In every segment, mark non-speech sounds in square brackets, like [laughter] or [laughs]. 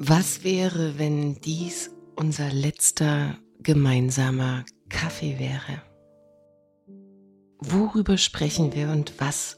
Was wäre, wenn dies unser letzter gemeinsamer Kaffee wäre? Worüber sprechen wir und was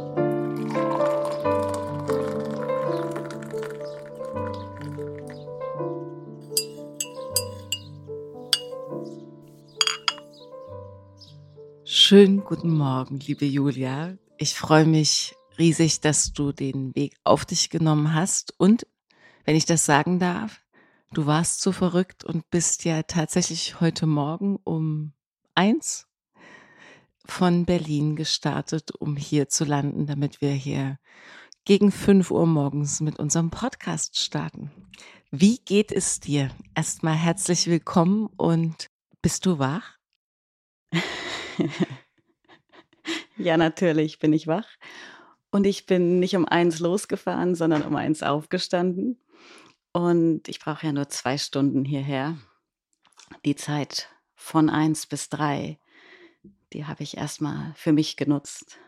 Schönen guten Morgen, liebe Julia. Ich freue mich riesig, dass du den Weg auf dich genommen hast und wenn ich das sagen darf, du warst so verrückt und bist ja tatsächlich heute Morgen um eins von Berlin gestartet, um hier zu landen, damit wir hier gegen fünf Uhr morgens mit unserem Podcast starten. Wie geht es dir? Erstmal herzlich willkommen und bist du wach? [laughs] ja, natürlich bin ich wach. Und ich bin nicht um eins losgefahren, sondern um eins aufgestanden. Und ich brauche ja nur zwei Stunden hierher. Die Zeit von eins bis drei, die habe ich erstmal für mich genutzt.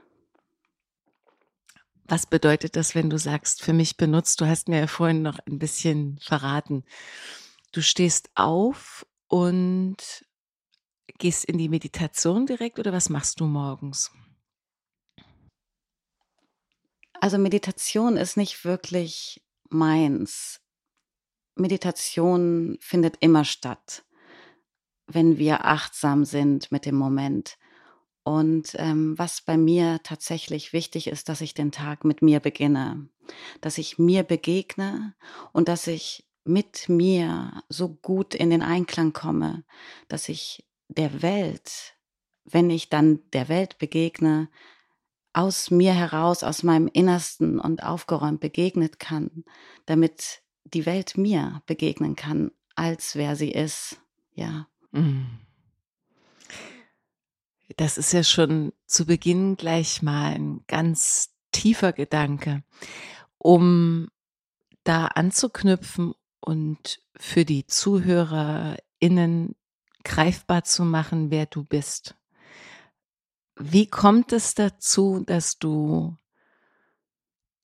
Was bedeutet das, wenn du sagst, für mich benutzt? Du hast mir ja vorhin noch ein bisschen verraten. Du stehst auf und gehst in die Meditation direkt oder was machst du morgens? Also Meditation ist nicht wirklich meins. Meditation findet immer statt, wenn wir achtsam sind mit dem Moment. Und ähm, was bei mir tatsächlich wichtig ist, dass ich den Tag mit mir beginne, dass ich mir begegne und dass ich mit mir so gut in den Einklang komme, dass ich der Welt, wenn ich dann der Welt begegne, aus mir heraus, aus meinem Innersten und aufgeräumt begegnet kann, damit die Welt mir begegnen kann, als wer sie ist. Ja. Mhm. Das ist ja schon zu Beginn gleich mal ein ganz tiefer Gedanke, um da anzuknüpfen und für die ZuhörerInnen greifbar zu machen, wer du bist. Wie kommt es dazu, dass du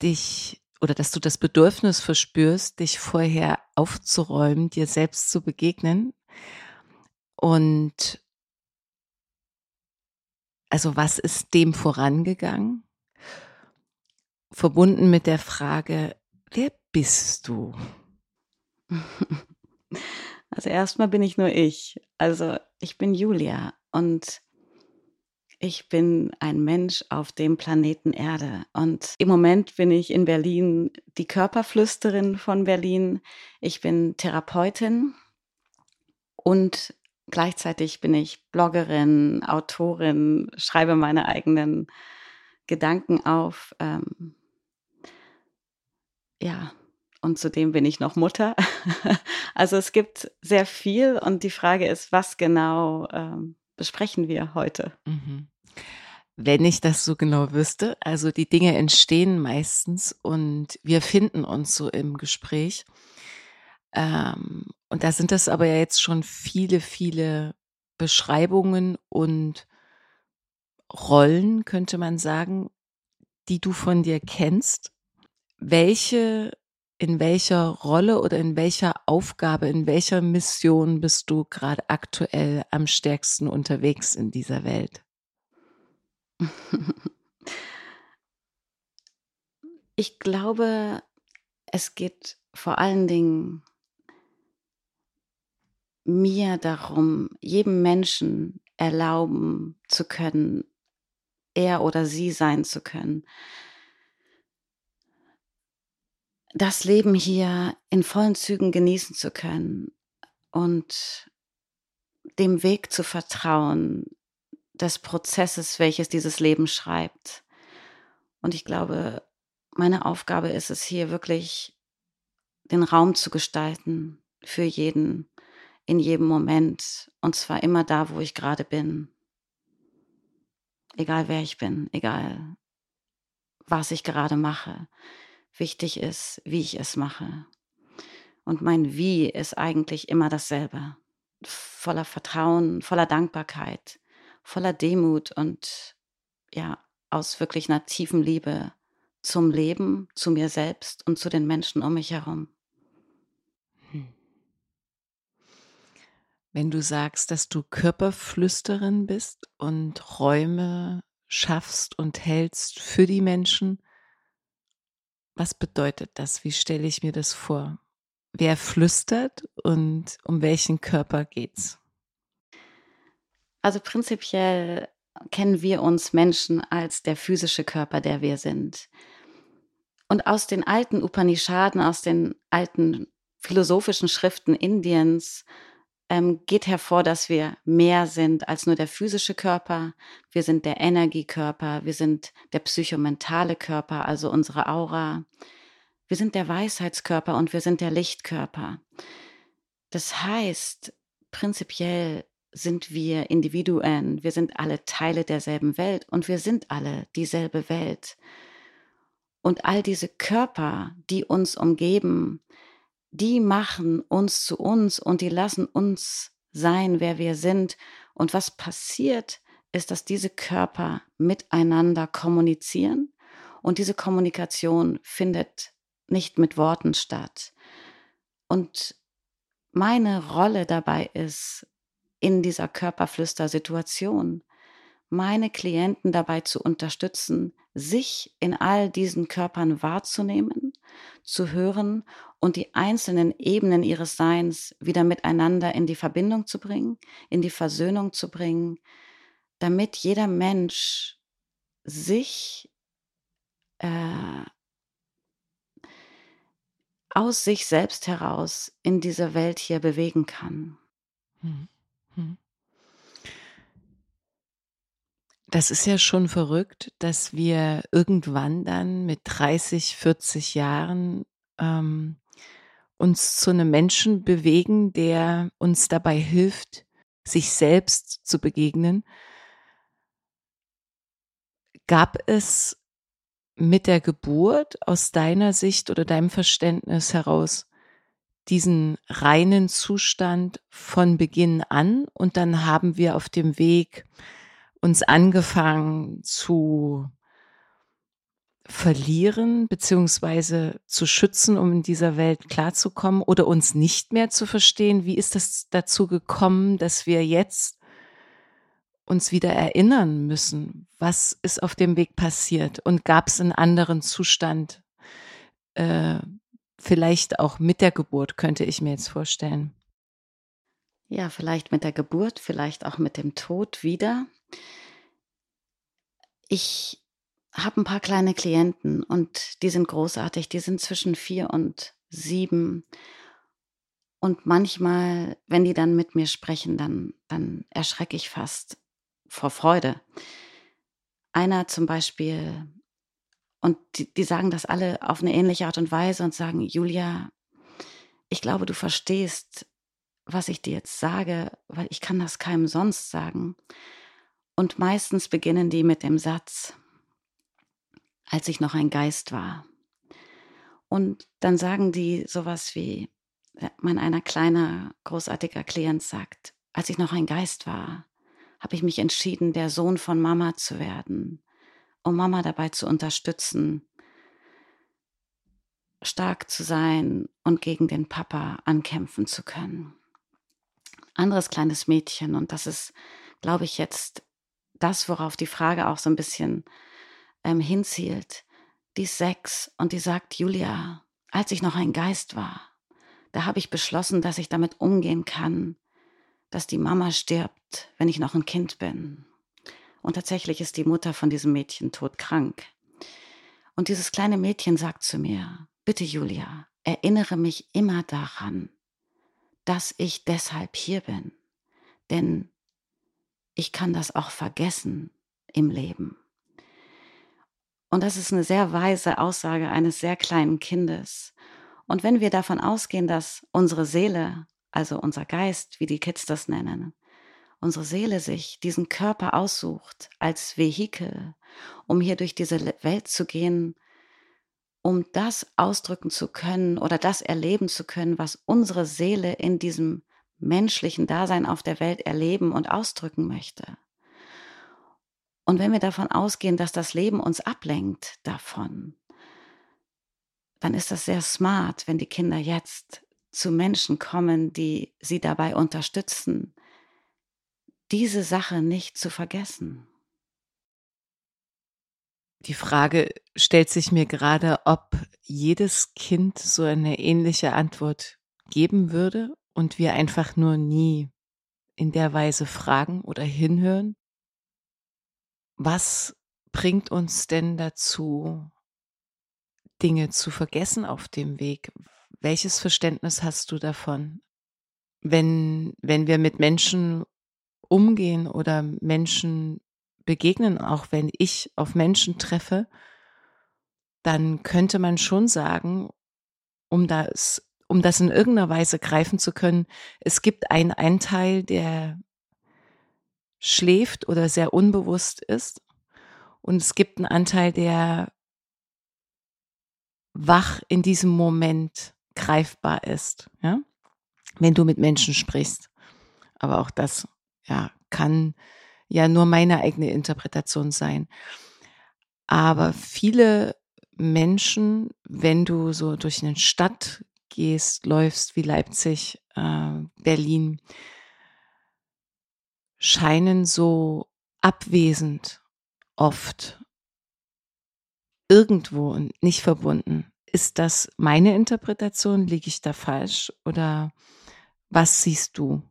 dich oder dass du das Bedürfnis verspürst, dich vorher aufzuräumen, dir selbst zu begegnen. Und also was ist dem vorangegangen? verbunden mit der Frage, wer bist du? [laughs] Also erstmal bin ich nur ich. Also ich bin Julia und ich bin ein Mensch auf dem Planeten Erde. Und im Moment bin ich in Berlin die Körperflüsterin von Berlin. Ich bin Therapeutin und gleichzeitig bin ich Bloggerin, Autorin, schreibe meine eigenen Gedanken auf. Ähm, ja, und zudem bin ich noch Mutter. [laughs] also es gibt sehr viel und die Frage ist, was genau ähm, besprechen wir heute? Mhm. Wenn ich das so genau wüsste, also die Dinge entstehen meistens und wir finden uns so im Gespräch. Ähm, und da sind das aber ja jetzt schon viele, viele Beschreibungen und Rollen, könnte man sagen, die du von dir kennst. Welche, in welcher Rolle oder in welcher Aufgabe, in welcher Mission bist du gerade aktuell am stärksten unterwegs in dieser Welt? [laughs] Ich glaube, es geht vor allen Dingen mir darum, jedem Menschen erlauben zu können, er oder sie sein zu können. Das Leben hier in vollen Zügen genießen zu können und dem Weg zu vertrauen des Prozesses, welches dieses Leben schreibt. Und ich glaube, meine Aufgabe ist es hier wirklich, den Raum zu gestalten für jeden, in jedem Moment und zwar immer da, wo ich gerade bin. Egal wer ich bin, egal was ich gerade mache. Wichtig ist, wie ich es mache. Und mein Wie ist eigentlich immer dasselbe. Voller Vertrauen, voller Dankbarkeit, voller Demut und ja, aus wirklich einer tiefen Liebe zum Leben, zu mir selbst und zu den Menschen um mich herum. Wenn du sagst, dass du Körperflüsterin bist und Räume schaffst und hältst für die Menschen, was bedeutet das? Wie stelle ich mir das vor? Wer flüstert und um welchen Körper geht's? Also prinzipiell kennen wir uns Menschen als der physische Körper, der wir sind. Und aus den alten Upanishaden, aus den alten philosophischen Schriften Indiens ähm, geht hervor, dass wir mehr sind als nur der physische Körper. Wir sind der Energiekörper, wir sind der psychomentale Körper, also unsere Aura. Wir sind der Weisheitskörper und wir sind der Lichtkörper. Das heißt, prinzipiell sind wir Individuen, wir sind alle Teile derselben Welt und wir sind alle dieselbe Welt. Und all diese Körper, die uns umgeben, die machen uns zu uns und die lassen uns sein, wer wir sind. Und was passiert, ist, dass diese Körper miteinander kommunizieren und diese Kommunikation findet nicht mit Worten statt. Und meine Rolle dabei ist, in dieser Körperflüster-Situation, meine Klienten dabei zu unterstützen, sich in all diesen Körpern wahrzunehmen, zu hören und die einzelnen Ebenen ihres Seins wieder miteinander in die Verbindung zu bringen, in die Versöhnung zu bringen, damit jeder Mensch sich äh, aus sich selbst heraus in dieser Welt hier bewegen kann. Hm. Hm. Das ist ja schon verrückt, dass wir irgendwann dann mit 30, 40 Jahren ähm, uns zu einem Menschen bewegen, der uns dabei hilft, sich selbst zu begegnen. Gab es mit der Geburt aus deiner Sicht oder deinem Verständnis heraus diesen reinen Zustand von Beginn an und dann haben wir auf dem Weg uns angefangen zu verlieren beziehungsweise zu schützen, um in dieser Welt klarzukommen oder uns nicht mehr zu verstehen? Wie ist das dazu gekommen, dass wir jetzt uns wieder erinnern müssen, was ist auf dem Weg passiert und gab es einen anderen Zustand, äh, vielleicht auch mit der Geburt, könnte ich mir jetzt vorstellen. Ja, vielleicht mit der Geburt, vielleicht auch mit dem Tod wieder. Ich habe ein paar kleine Klienten und die sind großartig. Die sind zwischen vier und sieben. Und manchmal, wenn die dann mit mir sprechen, dann, dann erschrecke ich fast vor Freude. Einer zum Beispiel, und die, die sagen das alle auf eine ähnliche Art und Weise und sagen, Julia, ich glaube, du verstehst, was ich dir jetzt sage, weil ich kann das keinem sonst sagen. Und meistens beginnen die mit dem Satz, als ich noch ein Geist war. Und dann sagen die sowas wie, mein einer kleiner, großartiger Klient sagt, als ich noch ein Geist war, habe ich mich entschieden, der Sohn von Mama zu werden, um Mama dabei zu unterstützen, stark zu sein und gegen den Papa ankämpfen zu können. Anderes kleines Mädchen, und das ist, glaube ich, jetzt das, worauf die Frage auch so ein bisschen ähm, hinzielt. Die ist sechs und die sagt, Julia, als ich noch ein Geist war, da habe ich beschlossen, dass ich damit umgehen kann, dass die Mama stirbt, wenn ich noch ein Kind bin. Und tatsächlich ist die Mutter von diesem Mädchen todkrank. Und dieses kleine Mädchen sagt zu mir, bitte Julia, erinnere mich immer daran, dass ich deshalb hier bin. Denn ich kann das auch vergessen im Leben. Und das ist eine sehr weise Aussage eines sehr kleinen Kindes. Und wenn wir davon ausgehen, dass unsere Seele, also unser Geist, wie die Kids das nennen, unsere Seele sich diesen Körper aussucht als Vehikel, um hier durch diese Welt zu gehen, um das ausdrücken zu können oder das erleben zu können, was unsere Seele in diesem menschlichen Dasein auf der Welt erleben und ausdrücken möchte. Und wenn wir davon ausgehen, dass das Leben uns ablenkt davon, dann ist das sehr smart, wenn die Kinder jetzt zu Menschen kommen, die sie dabei unterstützen, diese Sache nicht zu vergessen. Die Frage stellt sich mir gerade, ob jedes Kind so eine ähnliche Antwort geben würde und wir einfach nur nie in der Weise fragen oder hinhören was bringt uns denn dazu, Dinge zu vergessen auf dem Weg? Welches Verständnis hast du davon? Wenn, wenn wir mit Menschen umgehen oder Menschen begegnen, auch wenn ich auf Menschen treffe, dann könnte man schon sagen, um das, um das in irgendeiner Weise greifen zu können, es gibt einen Anteil, der schläft oder sehr unbewusst ist. Und es gibt einen Anteil, der wach in diesem Moment greifbar ist, ja? wenn du mit Menschen sprichst. Aber auch das ja, kann ja nur meine eigene Interpretation sein. Aber viele Menschen, wenn du so durch eine Stadt gehst, läufst wie Leipzig, äh, Berlin, scheinen so abwesend oft irgendwo und nicht verbunden. Ist das meine Interpretation? Liege ich da falsch? Oder was siehst du?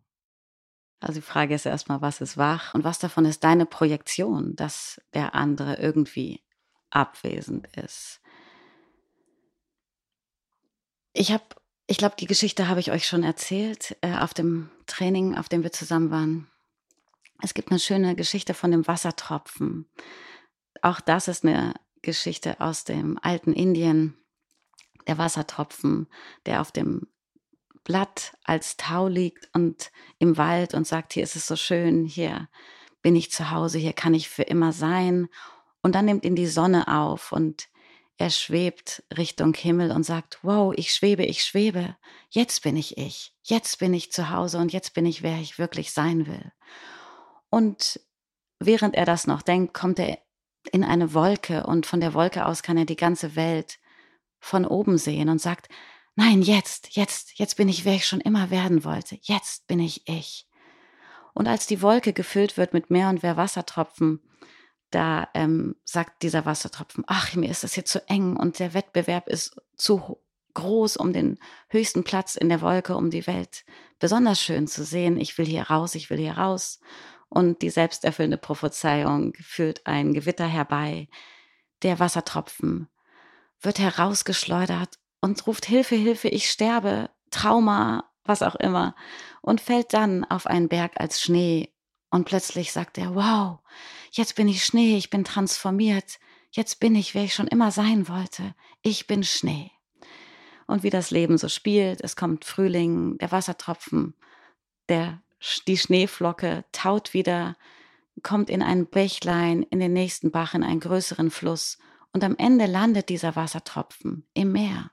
Also die Frage ist erstmal, was ist wach und was davon ist deine Projektion, dass der andere irgendwie abwesend ist. Ich habe, ich glaube, die Geschichte habe ich euch schon erzählt äh, auf dem Training, auf dem wir zusammen waren. Es gibt eine schöne Geschichte von dem Wassertropfen. Auch das ist eine Geschichte aus dem alten Indien. Der Wassertropfen, der auf dem Blatt als Tau liegt und im Wald und sagt, hier ist es so schön, hier bin ich zu Hause, hier kann ich für immer sein. Und dann nimmt ihn die Sonne auf und er schwebt Richtung Himmel und sagt, wow, ich schwebe, ich schwebe, jetzt bin ich ich, jetzt bin ich zu Hause und jetzt bin ich, wer ich wirklich sein will. Und während er das noch denkt, kommt er in eine Wolke und von der Wolke aus kann er die ganze Welt von oben sehen und sagt, nein, jetzt, jetzt, jetzt bin ich, wer ich schon immer werden wollte. Jetzt bin ich ich. Und als die Wolke gefüllt wird mit mehr und mehr Wassertropfen, da ähm, sagt dieser Wassertropfen, ach, mir ist das hier zu eng und der Wettbewerb ist zu groß um den höchsten Platz in der Wolke, um die Welt besonders schön zu sehen. Ich will hier raus, ich will hier raus. Und die selbsterfüllende Prophezeiung führt ein Gewitter herbei. Der Wassertropfen wird herausgeschleudert und ruft Hilfe, Hilfe, ich sterbe, Trauma, was auch immer, und fällt dann auf einen Berg als Schnee. Und plötzlich sagt er, wow, jetzt bin ich Schnee, ich bin transformiert, jetzt bin ich, wer ich schon immer sein wollte, ich bin Schnee. Und wie das Leben so spielt, es kommt Frühling, der Wassertropfen, der, die Schneeflocke taut wieder, kommt in ein Bächlein, in den nächsten Bach, in einen größeren Fluss. Und am Ende landet dieser Wassertropfen im Meer.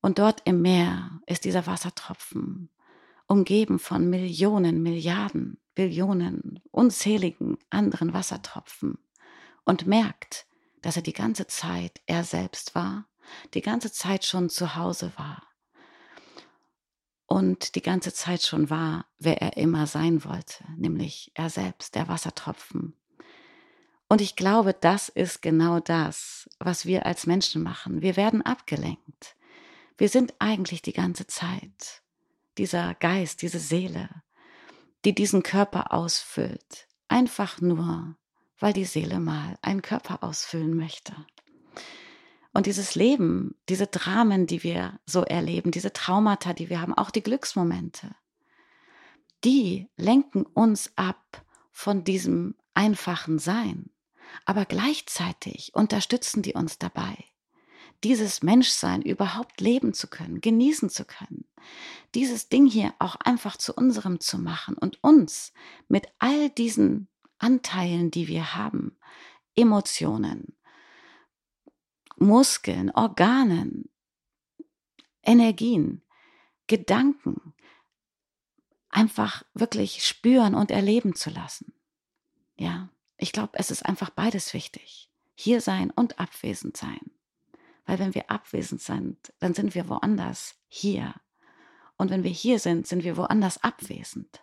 Und dort im Meer ist dieser Wassertropfen umgeben von Millionen, Milliarden, Billionen, unzähligen anderen Wassertropfen und merkt, dass er die ganze Zeit er selbst war, die ganze Zeit schon zu Hause war und die ganze Zeit schon war, wer er immer sein wollte, nämlich er selbst, der Wassertropfen. Und ich glaube, das ist genau das, was wir als Menschen machen. Wir werden abgelenkt. Wir sind eigentlich die ganze Zeit dieser Geist, diese Seele, die diesen Körper ausfüllt. Einfach nur, weil die Seele mal einen Körper ausfüllen möchte. Und dieses Leben, diese Dramen, die wir so erleben, diese Traumata, die wir haben, auch die Glücksmomente, die lenken uns ab von diesem einfachen Sein. Aber gleichzeitig unterstützen die uns dabei, dieses Menschsein überhaupt leben zu können, genießen zu können, dieses Ding hier auch einfach zu unserem zu machen und uns mit all diesen Anteilen, die wir haben, Emotionen, Muskeln, Organen, Energien, Gedanken, einfach wirklich spüren und erleben zu lassen. Ja, ich glaube, es ist einfach beides wichtig. Hier sein und abwesend sein. Weil wenn wir abwesend sind, dann sind wir woanders hier. Und wenn wir hier sind, sind wir woanders abwesend.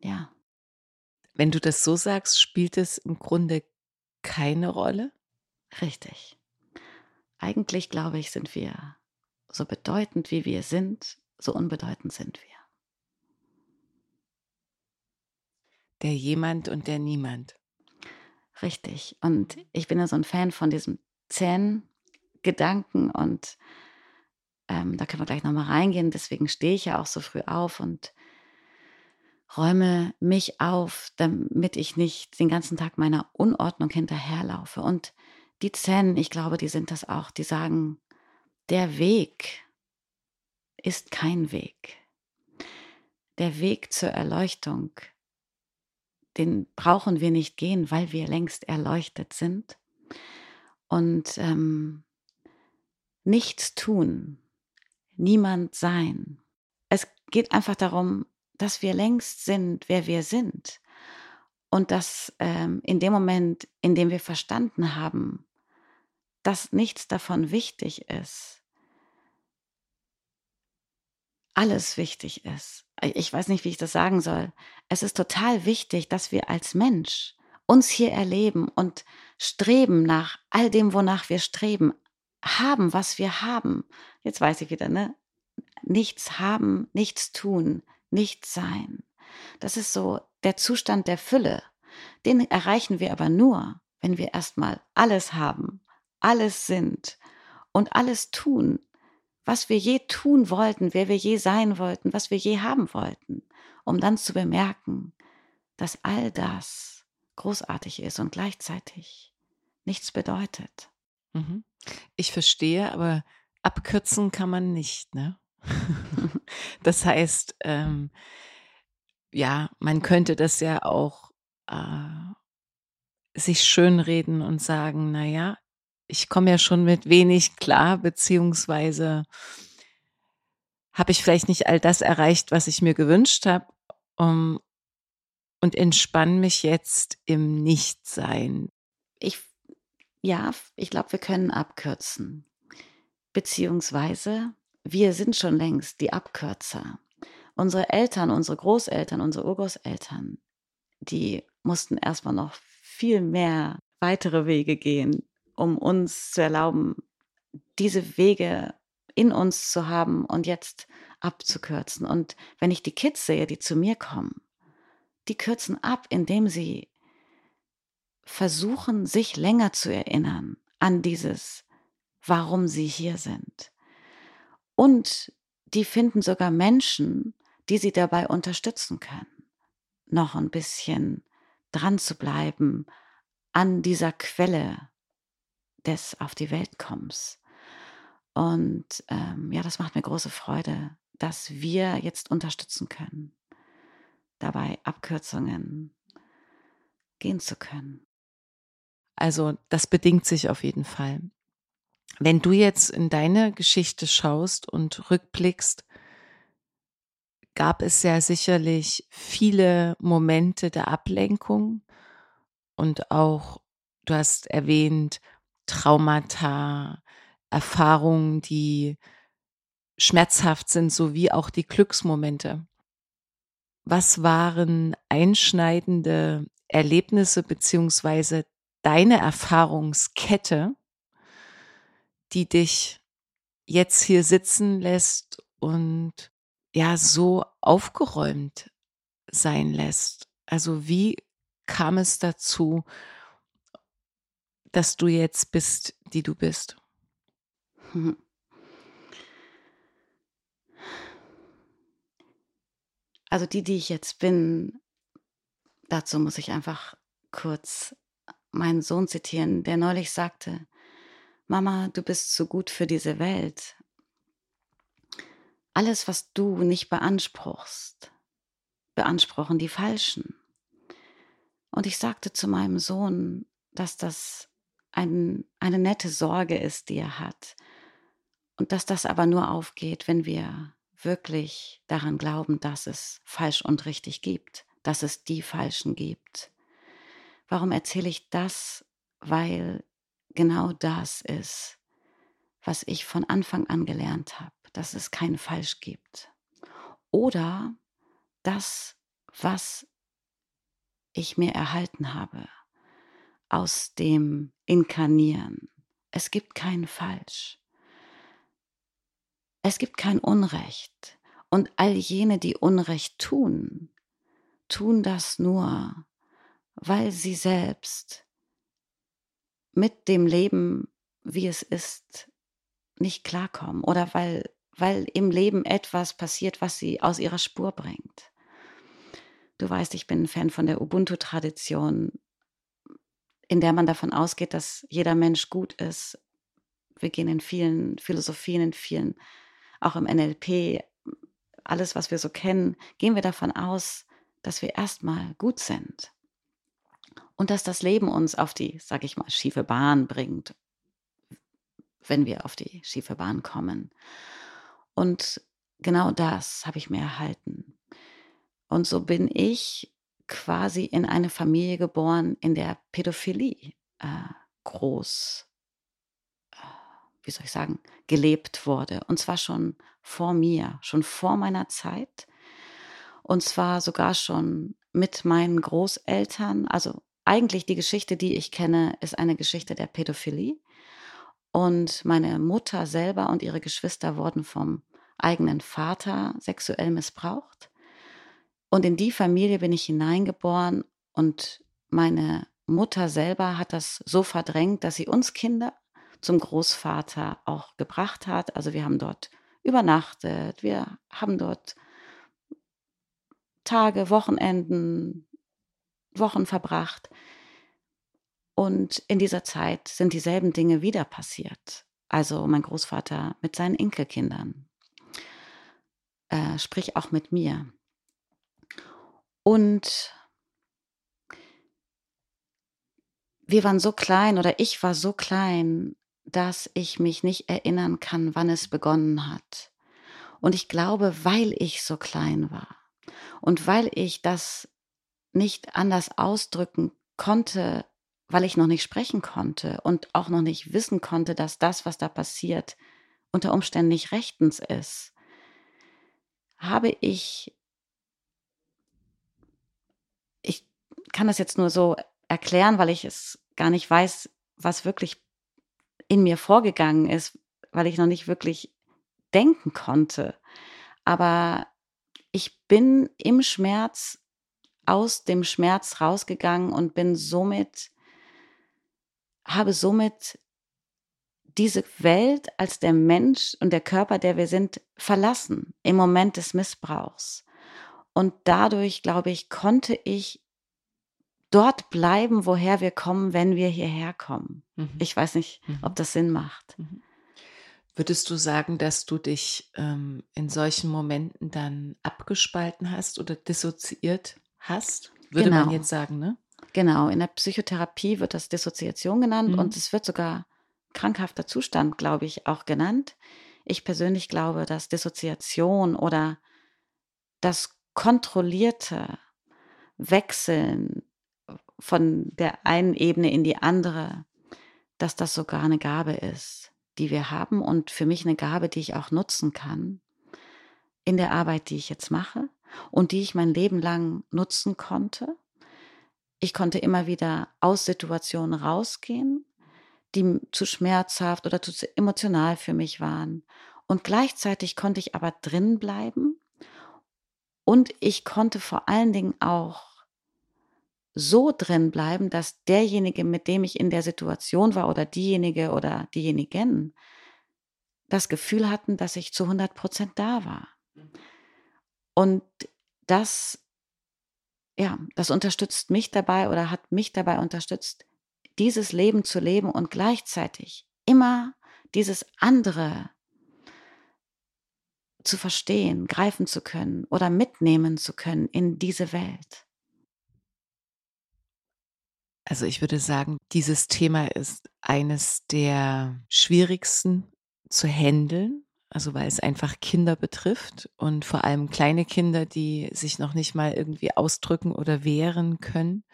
Ja. Wenn du das so sagst, spielt es im Grunde keine Rolle? Richtig. Eigentlich, glaube ich, sind wir so bedeutend, wie wir sind, so unbedeutend sind wir. Der jemand und der niemand. Richtig. Und ich bin ja so ein Fan von diesem Zen, Gedanken und ähm, da können wir gleich nochmal reingehen. Deswegen stehe ich ja auch so früh auf und räume mich auf, damit ich nicht den ganzen Tag meiner Unordnung hinterherlaufe. Und die Zen, ich glaube, die sind das auch, die sagen, der Weg ist kein Weg. Der Weg zur Erleuchtung, den brauchen wir nicht gehen, weil wir längst erleuchtet sind. Und ähm, nichts tun, niemand sein. Es geht einfach darum, dass wir längst sind, wer wir sind. Und dass ähm, in dem Moment, in dem wir verstanden haben, dass nichts davon wichtig ist, alles wichtig ist. Ich weiß nicht, wie ich das sagen soll. Es ist total wichtig, dass wir als Mensch uns hier erleben und streben nach all dem, wonach wir streben, haben, was wir haben. Jetzt weiß ich wieder, ne? Nichts haben, nichts tun, nichts sein. Das ist so der Zustand der Fülle. Den erreichen wir aber nur, wenn wir erstmal alles haben, alles sind und alles tun, was wir je tun wollten, wer wir je sein wollten, was wir je haben wollten, um dann zu bemerken, dass all das großartig ist und gleichzeitig nichts bedeutet. Mhm. Ich verstehe, aber abkürzen kann man nicht, ne? [laughs] das heißt, ähm, ja, man könnte das ja auch äh, sich schönreden und sagen, na ja, ich komme ja schon mit wenig klar, beziehungsweise habe ich vielleicht nicht all das erreicht, was ich mir gewünscht habe, um, und entspanne mich jetzt im Nichtsein. Ich ja, ich glaube, wir können abkürzen. Beziehungsweise wir sind schon längst die Abkürzer. Unsere Eltern, unsere Großeltern, unsere Urgroßeltern, die mussten erstmal noch viel mehr weitere Wege gehen, um uns zu erlauben, diese Wege in uns zu haben und jetzt abzukürzen. Und wenn ich die Kids sehe, die zu mir kommen, die kürzen ab, indem sie versuchen, sich länger zu erinnern an dieses, warum sie hier sind. Und die finden sogar Menschen, die sie dabei unterstützen können, noch ein bisschen dran zu bleiben an dieser Quelle des auf die Welt kommens. Und ähm, ja, das macht mir große Freude, dass wir jetzt unterstützen können, dabei Abkürzungen gehen zu können. Also das bedingt sich auf jeden Fall. Wenn du jetzt in deine Geschichte schaust und rückblickst, gab es ja sicherlich viele Momente der Ablenkung und auch, du hast erwähnt, Traumata, Erfahrungen, die schmerzhaft sind, sowie auch die Glücksmomente. Was waren einschneidende Erlebnisse beziehungsweise deine Erfahrungskette, die dich jetzt hier sitzen lässt und ja so aufgeräumt sein lässt? Also wie kam es dazu, dass du jetzt bist, die du bist? Also die, die ich jetzt bin, dazu muss ich einfach kurz meinen Sohn zitieren, der neulich sagte, Mama, du bist zu gut für diese Welt. Alles, was du nicht beanspruchst, beanspruchen die Falschen. Und ich sagte zu meinem Sohn, dass das ein, eine nette Sorge ist, die er hat. Und dass das aber nur aufgeht, wenn wir wirklich daran glauben, dass es falsch und richtig gibt, dass es die Falschen gibt. Warum erzähle ich das? Weil genau das ist, was ich von Anfang an gelernt habe, dass es kein Falsch gibt. Oder das, was ich mir erhalten habe aus dem Inkarnieren. Es gibt kein Falsch. Es gibt kein Unrecht. Und all jene, die Unrecht tun, tun das nur, weil sie selbst mit dem Leben, wie es ist, nicht klarkommen oder weil, weil im Leben etwas passiert, was sie aus ihrer Spur bringt. Du weißt, ich bin ein Fan von der Ubuntu-Tradition, in der man davon ausgeht, dass jeder Mensch gut ist. Wir gehen in vielen Philosophien, in vielen auch im NLP, alles, was wir so kennen, gehen wir davon aus, dass wir erstmal gut sind und dass das Leben uns auf die, sag ich mal, schiefe Bahn bringt, wenn wir auf die schiefe Bahn kommen. Und genau das habe ich mir erhalten. Und so bin ich quasi in eine Familie geboren, in der Pädophilie äh, groß wie soll ich sagen, gelebt wurde. Und zwar schon vor mir, schon vor meiner Zeit. Und zwar sogar schon mit meinen Großeltern. Also eigentlich die Geschichte, die ich kenne, ist eine Geschichte der Pädophilie. Und meine Mutter selber und ihre Geschwister wurden vom eigenen Vater sexuell missbraucht. Und in die Familie bin ich hineingeboren und meine Mutter selber hat das so verdrängt, dass sie uns Kinder zum Großvater auch gebracht hat. Also wir haben dort übernachtet, wir haben dort Tage, Wochenenden, Wochen verbracht. Und in dieser Zeit sind dieselben Dinge wieder passiert. Also mein Großvater mit seinen Enkelkindern, äh, sprich auch mit mir. Und wir waren so klein oder ich war so klein, dass ich mich nicht erinnern kann, wann es begonnen hat. Und ich glaube, weil ich so klein war und weil ich das nicht anders ausdrücken konnte, weil ich noch nicht sprechen konnte und auch noch nicht wissen konnte, dass das, was da passiert, unter Umständen nicht rechtens ist, habe ich, ich kann das jetzt nur so erklären, weil ich es gar nicht weiß, was wirklich in mir vorgegangen ist, weil ich noch nicht wirklich denken konnte. Aber ich bin im Schmerz aus dem Schmerz rausgegangen und bin somit, habe somit diese Welt als der Mensch und der Körper, der wir sind, verlassen im Moment des Missbrauchs. Und dadurch, glaube ich, konnte ich dort bleiben, woher wir kommen, wenn wir hierher kommen. Mhm. Ich weiß nicht, mhm. ob das Sinn macht. Mhm. Würdest du sagen, dass du dich ähm, in solchen Momenten dann abgespalten hast oder dissoziiert hast? Würde genau. man jetzt sagen, ne? Genau, in der Psychotherapie wird das Dissoziation genannt mhm. und es wird sogar krankhafter Zustand, glaube ich, auch genannt. Ich persönlich glaube, dass Dissoziation oder das kontrollierte Wechseln von der einen Ebene in die andere, dass das sogar eine Gabe ist, die wir haben und für mich eine Gabe, die ich auch nutzen kann in der Arbeit, die ich jetzt mache und die ich mein Leben lang nutzen konnte. Ich konnte immer wieder aus Situationen rausgehen, die zu schmerzhaft oder zu emotional für mich waren. Und gleichzeitig konnte ich aber drin bleiben und ich konnte vor allen Dingen auch so drin bleiben, dass derjenige, mit dem ich in der Situation war oder diejenige oder diejenigen, das Gefühl hatten, dass ich zu 100 Prozent da war. Und das, ja, das unterstützt mich dabei oder hat mich dabei unterstützt, dieses Leben zu leben und gleichzeitig immer dieses andere zu verstehen, greifen zu können oder mitnehmen zu können in diese Welt. Also ich würde sagen, dieses Thema ist eines der schwierigsten zu handeln, also weil es einfach Kinder betrifft und vor allem kleine Kinder, die sich noch nicht mal irgendwie ausdrücken oder wehren können.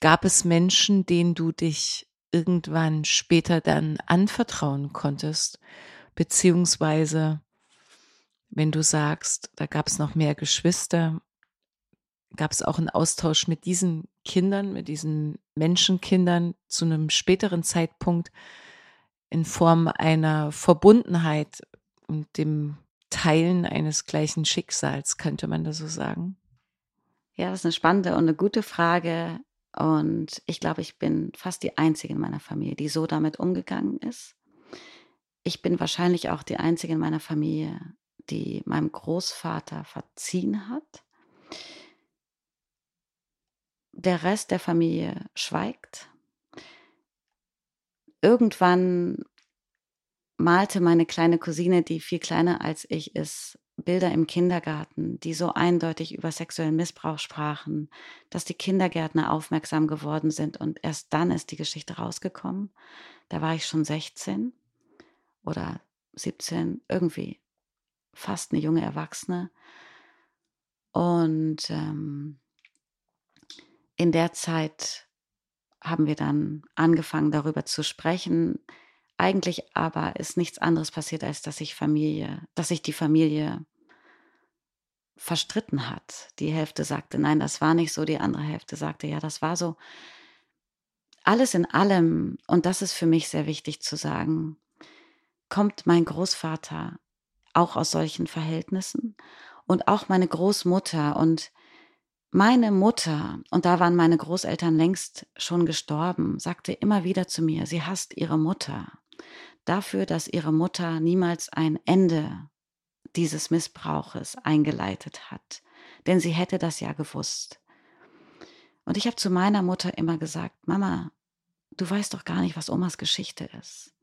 Gab es Menschen, denen du dich irgendwann später dann anvertrauen konntest, beziehungsweise wenn du sagst, da gab es noch mehr Geschwister, gab es auch einen Austausch mit diesen Kindern, mit diesen Menschenkindern zu einem späteren Zeitpunkt in Form einer Verbundenheit und dem Teilen eines gleichen Schicksals, könnte man das so sagen? Ja, das ist eine spannende und eine gute Frage. Und ich glaube, ich bin fast die Einzige in meiner Familie, die so damit umgegangen ist. Ich bin wahrscheinlich auch die Einzige in meiner Familie, die meinem Großvater verziehen hat der Rest der Familie schweigt. Irgendwann malte meine kleine Cousine, die viel kleiner als ich ist, Bilder im Kindergarten, die so eindeutig über sexuellen Missbrauch sprachen, dass die Kindergärtner aufmerksam geworden sind und erst dann ist die Geschichte rausgekommen. Da war ich schon 16 oder 17, irgendwie fast eine junge Erwachsene. Und ähm, in der Zeit haben wir dann angefangen, darüber zu sprechen. Eigentlich aber ist nichts anderes passiert, als dass sich Familie, dass sich die Familie verstritten hat. Die Hälfte sagte, nein, das war nicht so, die andere Hälfte sagte, ja, das war so. Alles in allem, und das ist für mich sehr wichtig zu sagen, kommt mein Großvater auch aus solchen Verhältnissen und auch meine Großmutter und meine Mutter, und da waren meine Großeltern längst schon gestorben, sagte immer wieder zu mir, sie hasst ihre Mutter dafür, dass ihre Mutter niemals ein Ende dieses Missbrauches eingeleitet hat. Denn sie hätte das ja gewusst. Und ich habe zu meiner Mutter immer gesagt, Mama, du weißt doch gar nicht, was Omas Geschichte ist.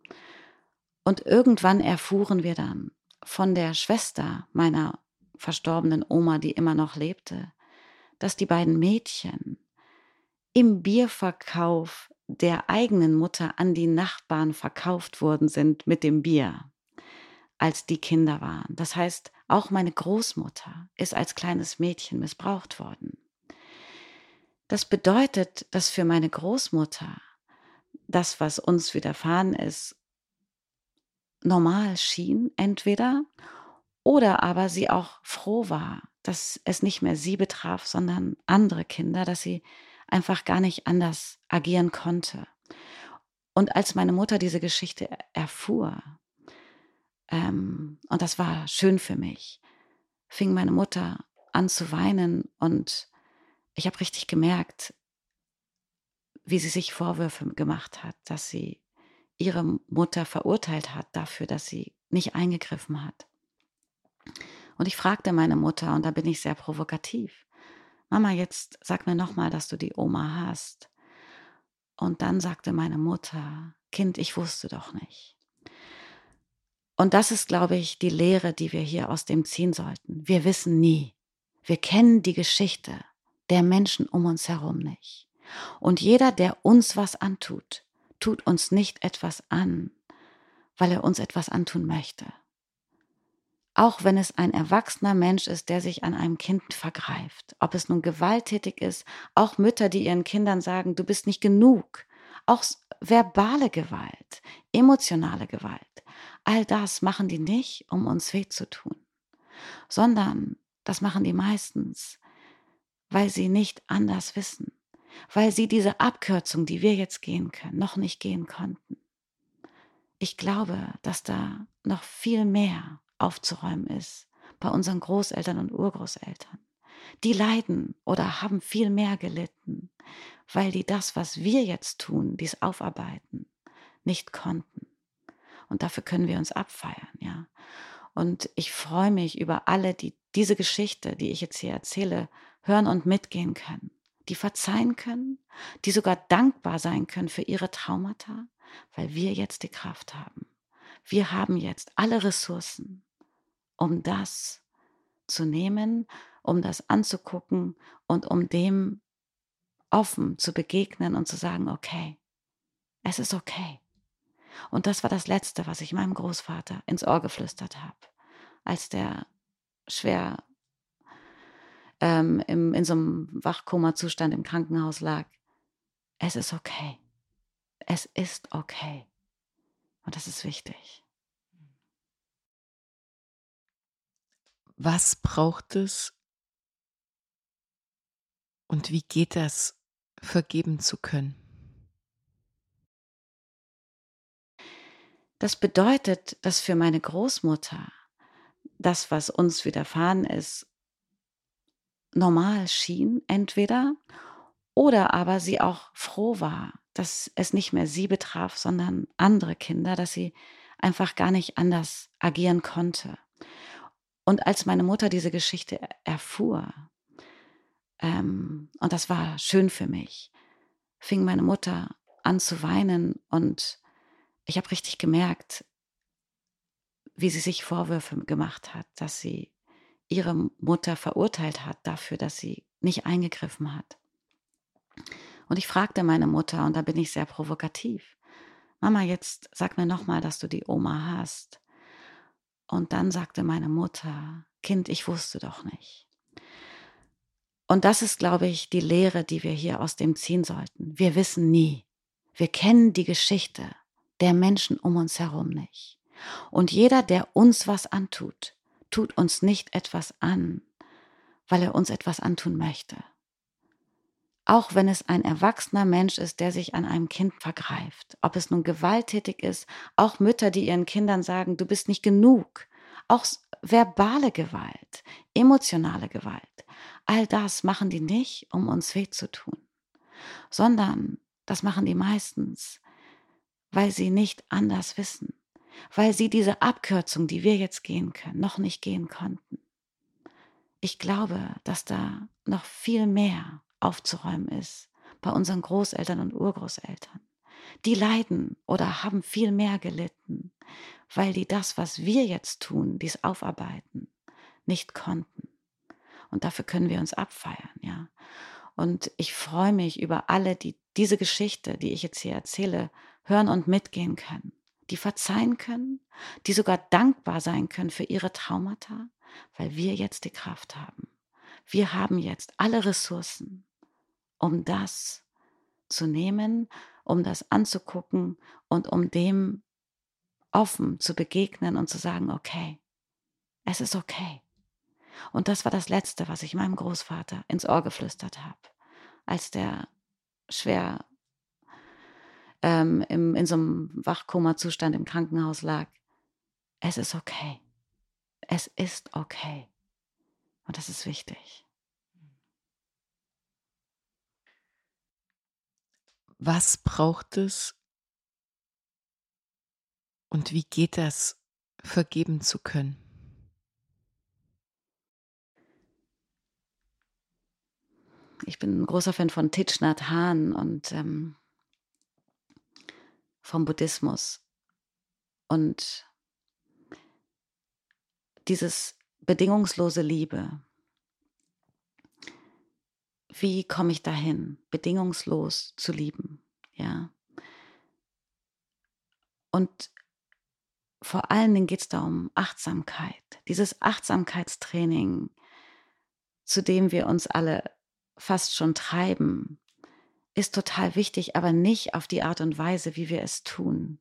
Und irgendwann erfuhren wir dann von der Schwester meiner verstorbenen Oma, die immer noch lebte, dass die beiden Mädchen im Bierverkauf der eigenen Mutter an die Nachbarn verkauft worden sind mit dem Bier, als die Kinder waren. Das heißt, auch meine Großmutter ist als kleines Mädchen missbraucht worden. Das bedeutet, dass für meine Großmutter das, was uns widerfahren ist, normal schien, entweder Oder aber sie auch froh war, dass es nicht mehr sie betraf, sondern andere Kinder, dass sie einfach gar nicht anders agieren konnte. Und als meine Mutter diese Geschichte erfuhr, ähm, und das war schön für mich, fing meine Mutter an zu weinen und ich habe richtig gemerkt, wie sie sich Vorwürfe gemacht hat, dass sie ihre Mutter verurteilt hat dafür, dass sie nicht eingegriffen hat. Und ich fragte meine Mutter, und da bin ich sehr provokativ, Mama, jetzt sag mir nochmal, dass du die Oma hast. Und dann sagte meine Mutter, Kind, ich wusste doch nicht. Und das ist, glaube ich, die Lehre, die wir hier aus dem ziehen sollten. Wir wissen nie. Wir kennen die Geschichte der Menschen um uns herum nicht. Und jeder, der uns was antut, tut uns nicht etwas an, weil er uns etwas antun möchte. Auch wenn es ein erwachsener Mensch ist, der sich an einem Kind vergreift, ob es nun gewalttätig ist, auch Mütter, die ihren Kindern sagen, du bist nicht genug, auch verbale Gewalt, emotionale Gewalt, all das machen die nicht, um uns weh zu tun, sondern das machen die meistens, weil sie nicht anders wissen, weil sie diese Abkürzung, die wir jetzt gehen können, noch nicht gehen konnten. Ich glaube, dass da noch viel mehr aufzuräumen ist bei unseren Großeltern und Urgroßeltern. Die leiden oder haben viel mehr gelitten, weil die das, was wir jetzt tun, dies aufarbeiten, nicht konnten. Und dafür können wir uns abfeiern, ja. Und ich freue mich über alle, die diese Geschichte, die ich jetzt hier erzähle, hören und mitgehen können, die verzeihen können, die sogar dankbar sein können für ihre Traumata, weil wir jetzt die Kraft haben. Wir haben jetzt alle Ressourcen, um das zu nehmen, um das anzugucken und um dem offen zu begegnen und zu sagen, okay, es ist okay. Und das war das Letzte, was ich meinem Großvater ins Ohr geflüstert habe, als der schwer ähm, im, in so einem Wachkoma-Zustand im Krankenhaus lag. Es ist okay. Es ist okay. Und das ist wichtig. Was braucht es und wie geht das, vergeben zu können? Das bedeutet, dass für meine Großmutter das, was uns widerfahren ist, normal schien, entweder, oder aber sie auch froh war, dass es nicht mehr sie betraf, sondern andere Kinder, dass sie einfach gar nicht anders agieren konnte. Und als meine Mutter diese Geschichte erfuhr, ähm, und das war schön für mich, fing meine Mutter an zu weinen und ich habe richtig gemerkt, wie sie sich Vorwürfe gemacht hat, dass sie ihre Mutter verurteilt hat dafür, dass sie nicht eingegriffen hat. Und ich fragte meine Mutter, und da bin ich sehr provokativ, Mama, jetzt sag mir nochmal, dass du die Oma hast. Und dann sagte meine Mutter, Kind, ich wusste doch nicht. Und das ist, glaube ich, die Lehre, die wir hier aus dem ziehen sollten. Wir wissen nie. Wir kennen die Geschichte der Menschen um uns herum nicht. Und jeder, der uns was antut, tut uns nicht etwas an, weil er uns etwas antun möchte. Auch wenn es ein erwachsener Mensch ist, der sich an einem Kind vergreift, ob es nun gewalttätig ist, auch Mütter, die ihren Kindern sagen, du bist nicht genug, auch verbale Gewalt, emotionale Gewalt, all das machen die nicht, um uns weh zu tun, sondern das machen die meistens, weil sie nicht anders wissen. Weil sie diese Abkürzung, die wir jetzt gehen können, noch nicht gehen konnten. Ich glaube, dass da noch viel mehr aufzuräumen ist bei unseren Großeltern und Urgroßeltern. Die leiden oder haben viel mehr gelitten, weil die das, was wir jetzt tun, dies aufarbeiten, nicht konnten. Und dafür können wir uns abfeiern, ja. Und ich freue mich über alle, die diese Geschichte, die ich jetzt hier erzähle, hören und mitgehen können die verzeihen können, die sogar dankbar sein können für ihre Traumata, weil wir jetzt die Kraft haben. Wir haben jetzt alle Ressourcen, um das zu nehmen, um das anzugucken und um dem offen zu begegnen und zu sagen, okay, Es ist okay. Und das war das Letzte, was ich meinem Großvater ins Ohr geflüstert habe, als der schwer ähm, im, in so einem Wachkoma-Zustand im Krankenhaus lag. Es ist okay. Es ist okay. Und das ist wichtig. Was braucht es und wie geht das, vergeben zu können? Ich bin ein großer Fan von Thich Nhat Hanh und ähm, vom Buddhismus. Und dieses bedingungslose Liebe, wie komme ich dahin, bedingungslos zu lieben, ja? Und vor allen Dingen geht es da um Achtsamkeit, dieses Achtsamkeitstraining, zu dem wir uns alle fast schon treiben, ist total wichtig, aber nicht auf die Art und Weise, wie wir es tun.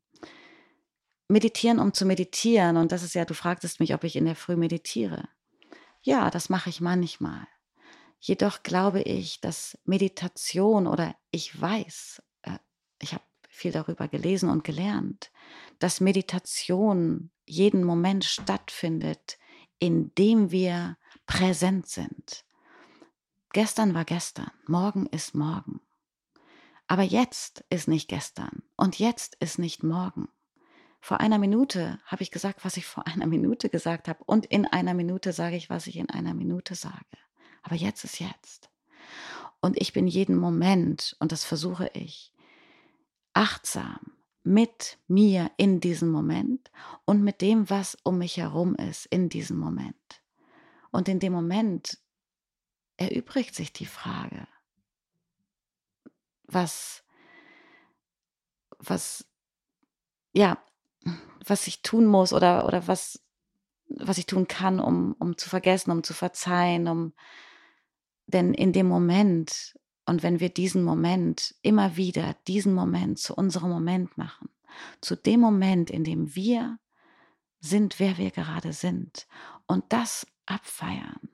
Meditieren, um zu meditieren, und das ist ja, du fragtest mich, ob ich in der Früh meditiere. Ja, das mache ich manchmal. Jedoch glaube ich, dass Meditation oder ich weiß, äh, ich habe viel darüber gelesen und gelernt, dass Meditation jeden Moment stattfindet, indem wir präsent sind. Gestern war gestern, morgen ist morgen. Aber jetzt ist nicht gestern und jetzt ist nicht morgen. Vor einer Minute habe ich gesagt, was ich vor einer Minute gesagt habe und in einer Minute sage ich, was ich in einer Minute sage. Aber jetzt ist jetzt. Und ich bin jeden Moment, und das versuche ich, achtsam mit mir in diesem Moment und mit dem, was um mich herum ist in diesem Moment. Und in dem Moment erübrigt sich die Frage, was, was, ja, was ich tun muss oder, oder was, was ich tun kann, um, um zu vergessen, um zu verzeihen, um, denn in dem Moment und wenn wir diesen Moment immer wieder, diesen Moment zu unserem Moment machen, zu dem Moment, in dem wir sind, wer wir gerade sind und das abfeiern,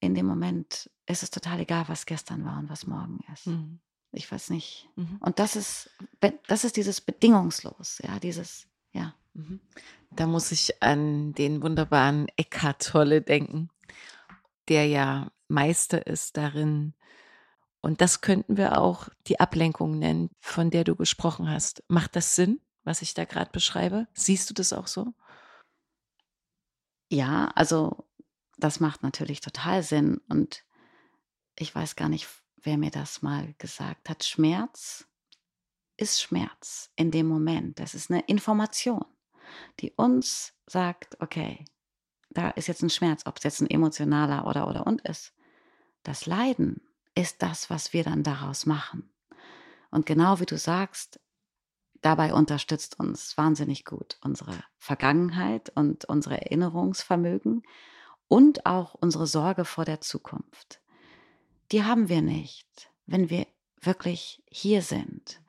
in dem Moment ist es total egal, was gestern war und was morgen ist. Mhm. Ich weiß nicht. Mhm. Und das ist, das ist dieses bedingungslos, ja, dieses, ja. Mhm. Da muss ich an den wunderbaren Eckhart Tolle denken, der ja Meister ist darin. Und das könnten wir auch die Ablenkung nennen, von der du gesprochen hast. Macht das Sinn, was ich da gerade beschreibe? Siehst du das auch so? Ja, also das macht natürlich total Sinn. Und ich weiß gar nicht, wer mir das mal gesagt hat. Schmerz ist Schmerz in dem Moment. Das ist eine Information, die uns sagt, okay, da ist jetzt ein Schmerz, ob es jetzt ein emotionaler oder oder und ist. Das Leiden ist das, was wir dann daraus machen. Und genau wie du sagst, dabei unterstützt uns wahnsinnig gut unsere Vergangenheit und unsere Erinnerungsvermögen und auch unsere Sorge vor der Zukunft. Die haben wir nicht, wenn wir wirklich hier sind.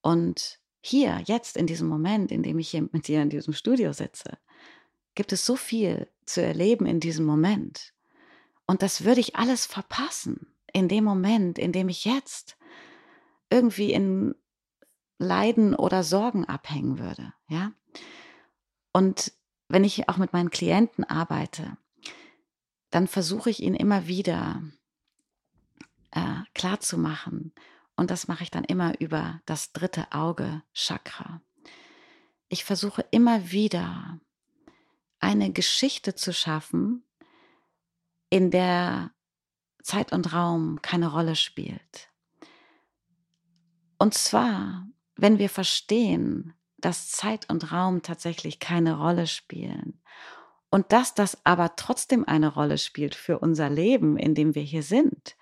Und hier, jetzt in diesem Moment, in dem ich hier mit dir in diesem Studio sitze, gibt es so viel zu erleben in diesem Moment. Und das würde ich alles verpassen in dem Moment, in dem ich jetzt irgendwie in Leiden oder Sorgen abhängen würde, ja? Und wenn ich auch mit meinen Klienten arbeite, dann versuche ich ihn immer wieder äh, klar. Und das mache ich dann immer über das dritte Auge Chakra. Ich versuche immer wieder eine Geschichte zu schaffen, in der Zeit und Raum keine Rolle spielt. Und zwar, wenn wir verstehen, dass Zeit und Raum tatsächlich keine Rolle spielen und dass das aber trotzdem eine Rolle spielt für unser Leben, in dem wir hier sind.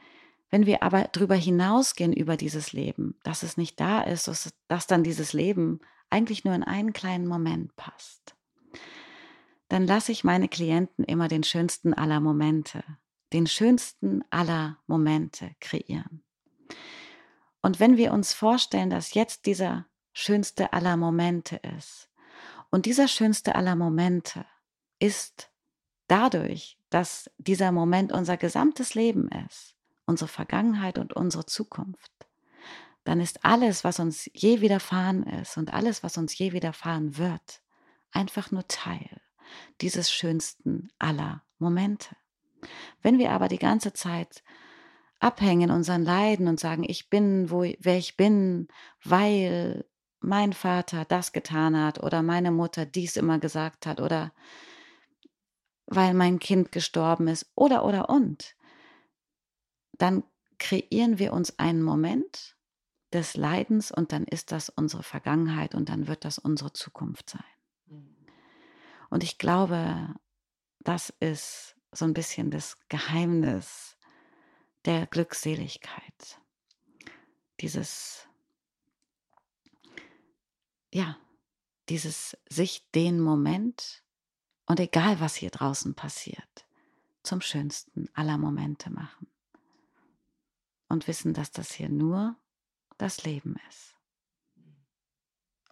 Wenn wir aber darüber hinausgehen über dieses Leben, dass es nicht da ist, dass dann dieses Leben eigentlich nur in einen kleinen Moment passt, dann lasse ich meine Klienten immer den schönsten aller Momente, den schönsten aller Momente kreieren. Und wenn wir uns vorstellen, dass jetzt dieser schönste aller Momente ist, und dieser schönste aller Momente ist dadurch, dass dieser Moment unser gesamtes Leben ist, unsere Vergangenheit und unsere Zukunft, dann ist alles, was uns je widerfahren ist und alles, was uns je widerfahren wird, einfach nur Teil dieses schönsten aller Momente. Wenn wir aber die ganze Zeit abhängen unseren Leiden und sagen, ich bin, wo, wer ich bin, weil mein Vater das getan hat oder meine Mutter dies immer gesagt hat oder weil mein Kind gestorben ist oder oder und, dann kreieren wir uns einen Moment des Leidens und dann ist das unsere Vergangenheit und dann wird das unsere Zukunft sein. Und ich glaube, das ist so ein bisschen das Geheimnis der Glückseligkeit. Dieses, ja, dieses sich den Moment und egal was hier draußen passiert, zum schönsten aller Momente machen. Und wissen, dass das hier nur das Leben ist.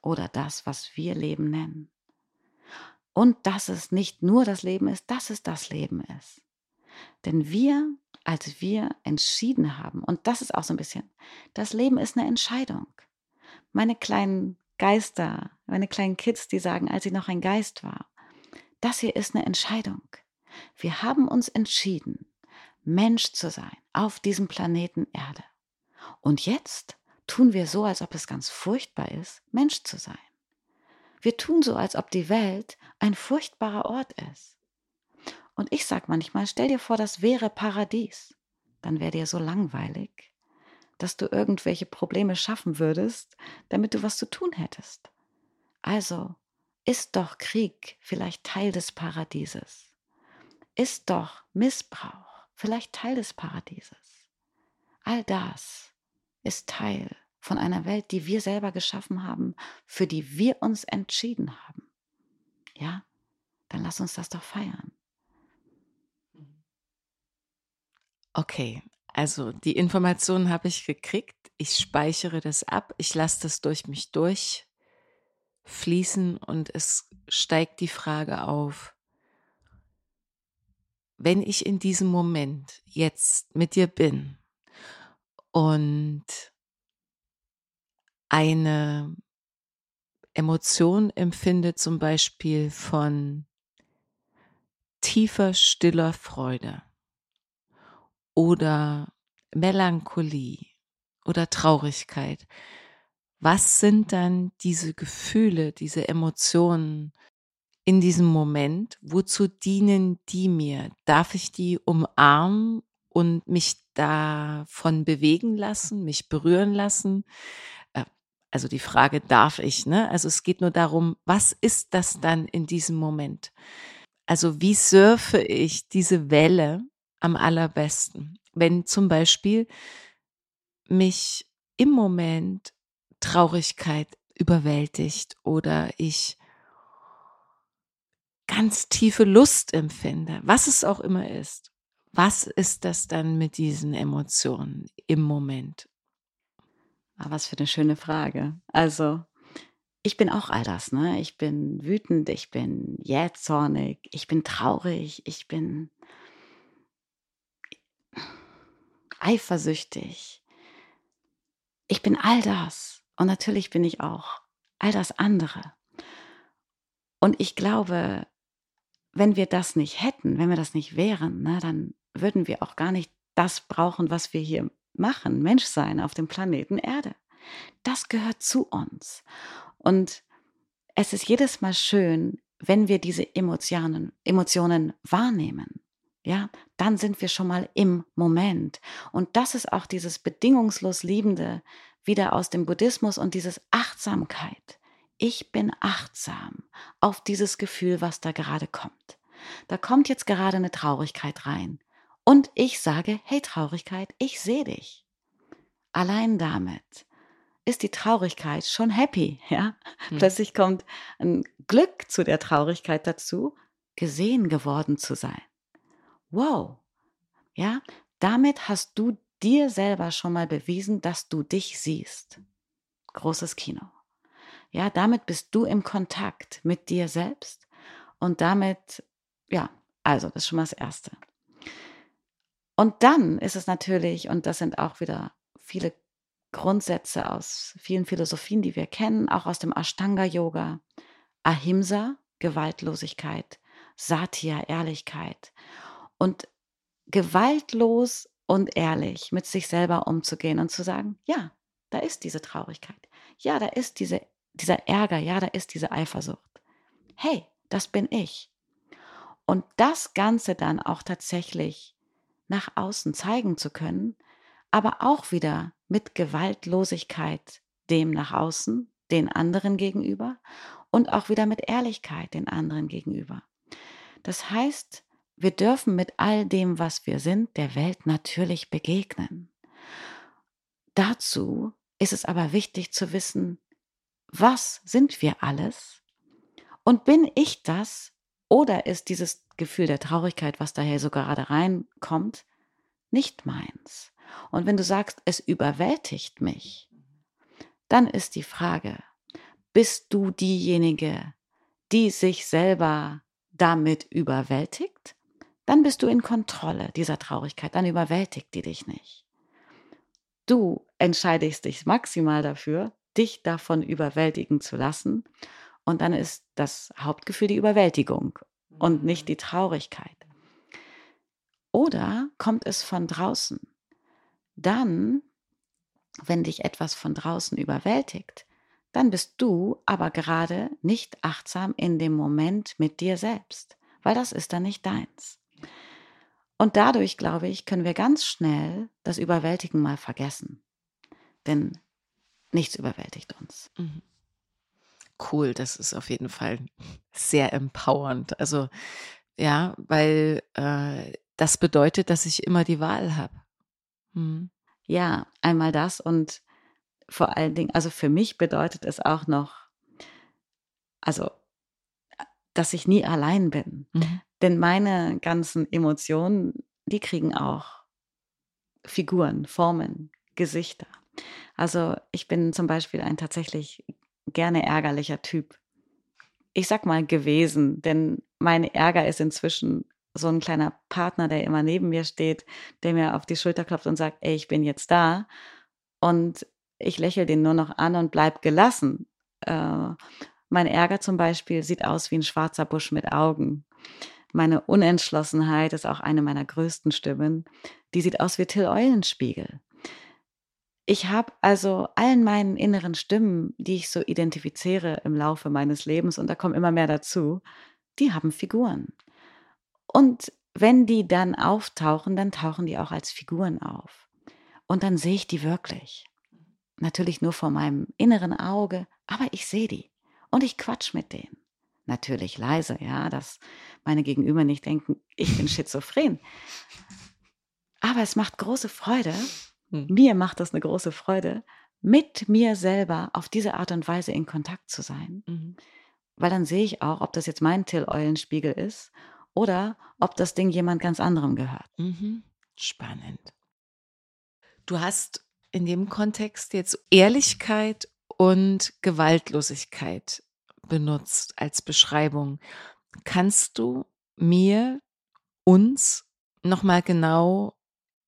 Oder das, was wir Leben nennen. Und dass es nicht nur das Leben ist, dass es das Leben ist. Denn wir, als wir entschieden haben, und das ist auch so ein bisschen, das Leben ist eine Entscheidung. Meine kleinen Geister, meine kleinen Kids, die sagen, als ich noch ein Geist war, das hier ist eine Entscheidung. Wir haben uns entschieden, Mensch zu sein auf diesem Planeten Erde. Und jetzt tun wir so, als ob es ganz furchtbar ist, Mensch zu sein. Wir tun so, als ob die Welt ein furchtbarer Ort ist. Und ich sag manchmal, stell dir vor, das wäre Paradies. Dann wäre dir so langweilig, dass du irgendwelche Probleme schaffen würdest, damit du was zu tun hättest. Also ist doch Krieg vielleicht Teil des Paradieses? Ist doch Missbrauch vielleicht Teil des Paradieses? All das ist Teil von einer Welt, die wir selber geschaffen haben, für die wir uns entschieden haben. Ja, dann lass uns das doch feiern. Okay, also die Informationen habe ich gekriegt. Ich speichere das ab. Ich lasse das durch mich durchfließen und es steigt die Frage auf, wenn ich in diesem Moment jetzt mit dir bin und eine Emotion empfinde, zum Beispiel von tiefer, stiller Freude oder Melancholie oder Traurigkeit. Was sind dann diese Gefühle, diese Emotionen in diesem Moment? Wozu dienen die mir? Darf ich die umarmen und mich davon bewegen lassen, mich berühren lassen? Also die Frage, darf ich, ne? Also es geht nur darum, was ist das dann in diesem Moment? Also wie surfe ich diese Welle am allerbesten? Wenn zum Beispiel mich im Moment Traurigkeit überwältigt oder ich ganz tiefe Lust empfinde, was es auch immer ist. Was ist das dann mit diesen Emotionen im Moment? Ah, was für eine schöne Frage. Also, ich bin auch all das, ne? Ich bin wütend, ich bin jähzornig, ich bin traurig, ich bin eifersüchtig. Ich bin all das. Und natürlich bin ich auch all das andere. Und ich glaube, wenn wir das nicht hätten, wenn wir das nicht wären, ne, dann würden wir auch gar nicht das brauchen, was wir hier machen, Menschsein auf dem Planeten Erde. Das gehört zu uns. Und es ist jedes Mal schön, wenn wir diese Emotionen, Emotionen wahrnehmen. Ja, dann sind wir schon mal im Moment. Und das ist auch dieses bedingungslos Liebende wieder aus dem Buddhismus und dieses Achtsamkeit. Ich bin achtsam auf dieses Gefühl, was da gerade kommt. Da kommt jetzt gerade eine Traurigkeit rein. Und ich sage, hey Traurigkeit, ich sehe dich. Allein damit ist die Traurigkeit schon happy, [laughs] ja. Hm. Plötzlich kommt ein Glück zu der Traurigkeit dazu, gesehen geworden zu sein. Wow. Ja, damit hast du dir selber schon mal bewiesen, dass du dich siehst. Großes Kino. Ja, damit bist du im Kontakt mit dir selbst und damit, ja, Also, das ist schon mal das Erste. Und dann ist es natürlich, und das sind auch wieder viele Grundsätze aus vielen Philosophien, die wir kennen, auch aus dem Ashtanga-Yoga, Ahimsa, Gewaltlosigkeit, Satya, Ehrlichkeit. Und gewaltlos und ehrlich mit sich selber umzugehen und zu sagen, ja, da ist diese Traurigkeit. Ja, da ist diese, dieser Ärger. Ja, da ist diese Eifersucht. Hey, das bin ich. Und das Ganze dann auch tatsächlich nach außen zeigen zu können, aber auch wieder mit Gewaltlosigkeit dem nach außen, den anderen gegenüber und auch wieder mit Ehrlichkeit den anderen gegenüber. Das heißt, wir dürfen mit all dem, was wir sind, der Welt natürlich begegnen. Dazu ist es aber wichtig zu wissen, was sind wir alles? Und bin ich das? Oder ist dieses Gefühl der Traurigkeit, was daher so gerade reinkommt, nicht meins? Und wenn du sagst, es überwältigt mich, dann ist die Frage, bist du diejenige, die sich selber damit überwältigt? Dann bist du in Kontrolle dieser Traurigkeit, dann überwältigt die dich nicht. Du entscheidest dich maximal dafür, dich davon überwältigen zu lassen. Und dann ist das Hauptgefühl die Überwältigung und nicht die Traurigkeit. Oder kommt es von draußen? Dann, wenn dich etwas von draußen überwältigt, dann bist du aber gerade nicht achtsam in dem Moment mit dir selbst, weil das ist dann nicht deins. Und dadurch, glaube ich, können wir ganz schnell das Überwältigen mal vergessen. Denn nichts überwältigt uns. Mhm. Cool, das ist auf jeden Fall sehr empowernd. Also ja, weil äh, das bedeutet, dass ich immer die Wahl habe. Mhm. Ja, einmal das und vor allen Dingen, also für mich bedeutet es auch noch, also, dass ich nie allein bin. Mhm. Denn meine ganzen Emotionen, die kriegen auch Figuren, Formen, Gesichter. Also ich bin zum Beispiel ein tatsächlich gerne ärgerlicher Typ. Ich sag mal gewesen, denn mein Ärger ist inzwischen so ein kleiner Partner, der immer neben mir steht, der mir auf die Schulter klopft und sagt, ey, ich bin jetzt da. Und ich lächle den nur noch an und bleib gelassen. Äh, mein Ärger zum Beispiel sieht aus wie ein schwarzer Busch mit Augen. Meine Unentschlossenheit ist auch eine meiner größten Stimmen. Die sieht aus wie Till Eulenspiegel. Ich habe also allen meinen inneren Stimmen, die ich so identifiziere im Laufe meines Lebens, und da kommen immer mehr dazu, die haben Figuren. Und wenn die dann auftauchen, dann tauchen die auch als Figuren auf. Und dann sehe ich die wirklich. Natürlich nur vor meinem inneren Auge, aber ich sehe die. Und ich quatsch mit denen. Natürlich leise, ja, dass meine Gegenüber nicht denken, ich bin [laughs] schizophren. Aber es macht große Freude, hm. mir macht das eine große Freude, mit mir selber auf diese Art und Weise in Kontakt zu sein. Mhm. Weil dann sehe ich auch, ob das jetzt mein Till-Eulenspiegel ist oder ob das Ding jemand ganz anderem gehört. Mhm. Spannend. Du hast in dem Kontext jetzt Ehrlichkeit und Gewaltlosigkeit benutzt als Beschreibung. Kannst du mir, uns nochmal genau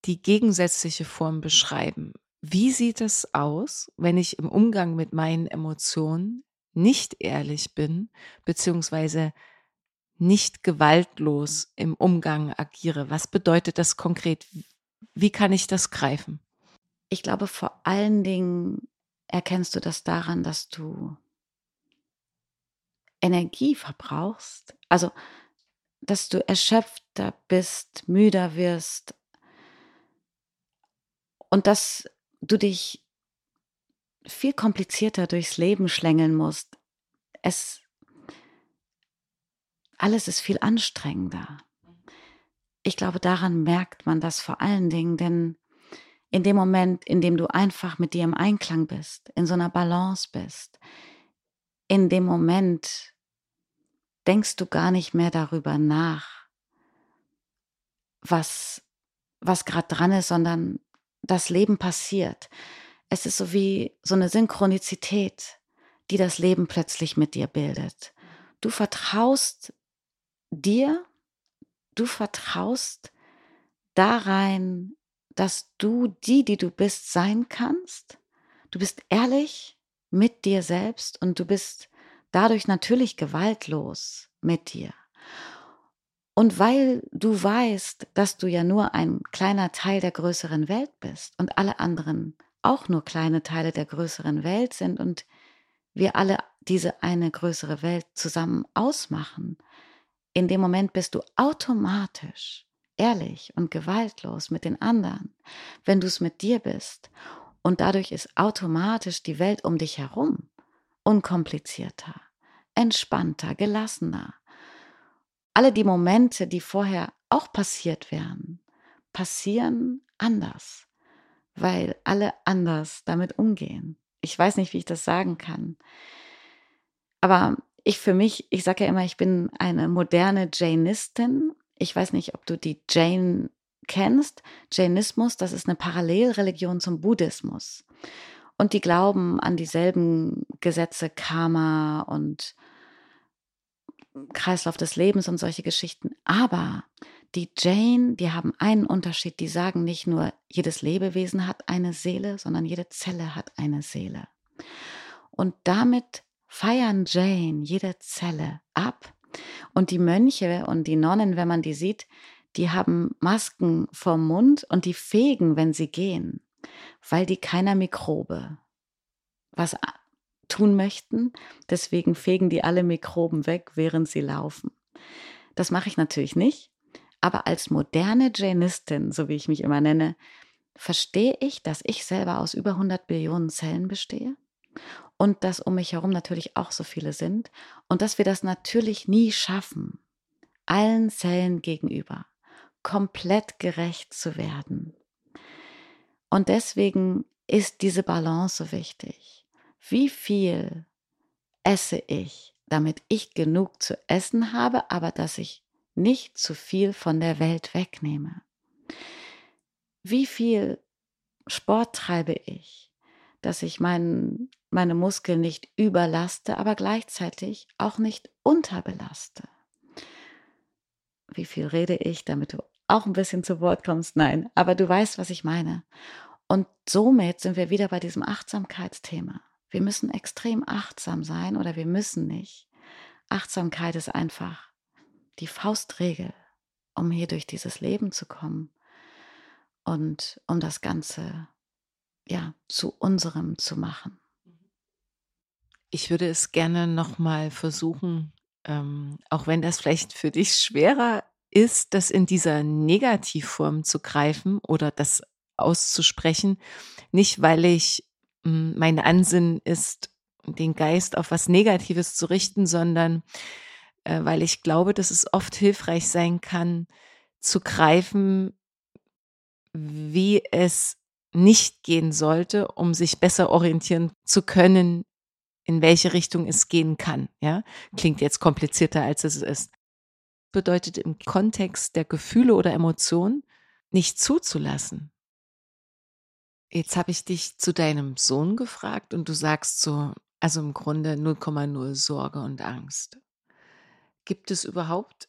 die gegensätzliche Form beschreiben? Wie sieht es aus, wenn ich im Umgang mit meinen Emotionen nicht ehrlich bin, beziehungsweise nicht gewaltlos im Umgang agiere? Was bedeutet das konkret? Wie kann ich das greifen? Ich glaube, vor allen Dingen erkennst du das daran, dass du Energie verbrauchst. Also, dass du erschöpfter bist, müder wirst und dass du dich viel komplizierter durchs Leben schlängeln musst. Es alles ist viel anstrengender. Ich glaube, daran merkt man das vor allen Dingen, denn in dem Moment, in dem du einfach mit dir im Einklang bist, in so einer Balance bist, in dem Moment denkst du gar nicht mehr darüber nach, was, was gerade dran ist, sondern das Leben passiert. Es ist so wie so eine Synchronizität, die das Leben plötzlich mit dir bildet. Du vertraust dir du vertraust da rein, dass du die, die du bist, sein kannst. Du bist ehrlich mit dir selbst und du bist dadurch natürlich gewaltlos mit dir. Und weil du weißt, dass du ja nur ein kleiner Teil der größeren Welt bist und alle anderen auch nur kleine Teile der größeren Welt sind und wir alle diese eine größere Welt zusammen ausmachen, in dem Moment bist du automatisch ehrlich und gewaltlos mit den anderen, wenn du es mit dir bist. Und dadurch ist automatisch die Welt um dich herum unkomplizierter, entspannter, gelassener. Alle die Momente, die vorher auch passiert wären, passieren anders, weil alle anders damit umgehen. Ich weiß nicht, wie ich das sagen kann. Aber ich für mich, ich sage ja immer, ich bin eine moderne Jainistin. Ich weiß nicht, ob du die Jain kennst. Jainismus, das ist eine Parallelreligion zum Buddhismus. Und die glauben an dieselben Gesetze, Karma und Kreislauf des Lebens und solche Geschichten. Aber die Jain, die haben einen Unterschied. Die sagen nicht nur, jedes Lebewesen hat eine Seele, sondern jede Zelle hat eine Seele. Und damit feiern Jane jede Zelle ab. Und die Mönche und die Nonnen, wenn man die sieht, die haben Masken vorm Mund und die fegen, wenn sie gehen, weil die keiner Mikrobe was tun möchten. Deswegen fegen die alle Mikroben weg, während sie laufen. Das mache ich natürlich nicht. Aber als moderne Jainistin, so wie ich mich immer nenne, verstehe ich, dass ich selber aus über 100 Billionen Zellen bestehe und dass um mich herum natürlich auch so viele sind und dass wir das natürlich nie schaffen, allen Zellen gegenüber komplett gerecht zu werden. Und deswegen ist diese Balance so wichtig. Wie viel esse ich, damit ich genug zu essen habe, aber dass ich nicht zu viel von der Welt wegnehme? Wie viel Sport treibe ich, dass ich meinen meine Muskeln nicht überlaste, aber gleichzeitig auch nicht unterbelaste. Wie viel rede ich, damit du auch ein bisschen zu Wort kommst? Nein, aber du weißt, was ich meine. Und somit sind wir wieder bei diesem Achtsamkeitsthema. Wir müssen extrem achtsam sein oder wir müssen nicht. Achtsamkeit ist einfach die Faustregel, um hier durch dieses Leben zu kommen und um das Ganze ja zu unserem zu machen. Ich würde es gerne nochmal versuchen, ähm, auch wenn das vielleicht für dich schwerer ist, das in dieser Negativform zu greifen oder das auszusprechen. Nicht, weil ich, mein Ansinn ist, den Geist auf was Negatives zu richten, sondern äh, weil ich glaube, dass es oft hilfreich sein kann, zu greifen, wie es nicht gehen sollte, um sich besser orientieren zu können in welche Richtung es gehen kann. Ja, klingt jetzt komplizierter als es ist. Bedeutet im Kontext der Gefühle oder Emotionen nicht zuzulassen. Jetzt habe ich dich zu deinem Sohn gefragt und du sagst so, also im Grunde 0,0 Sorge und Angst. Gibt es überhaupt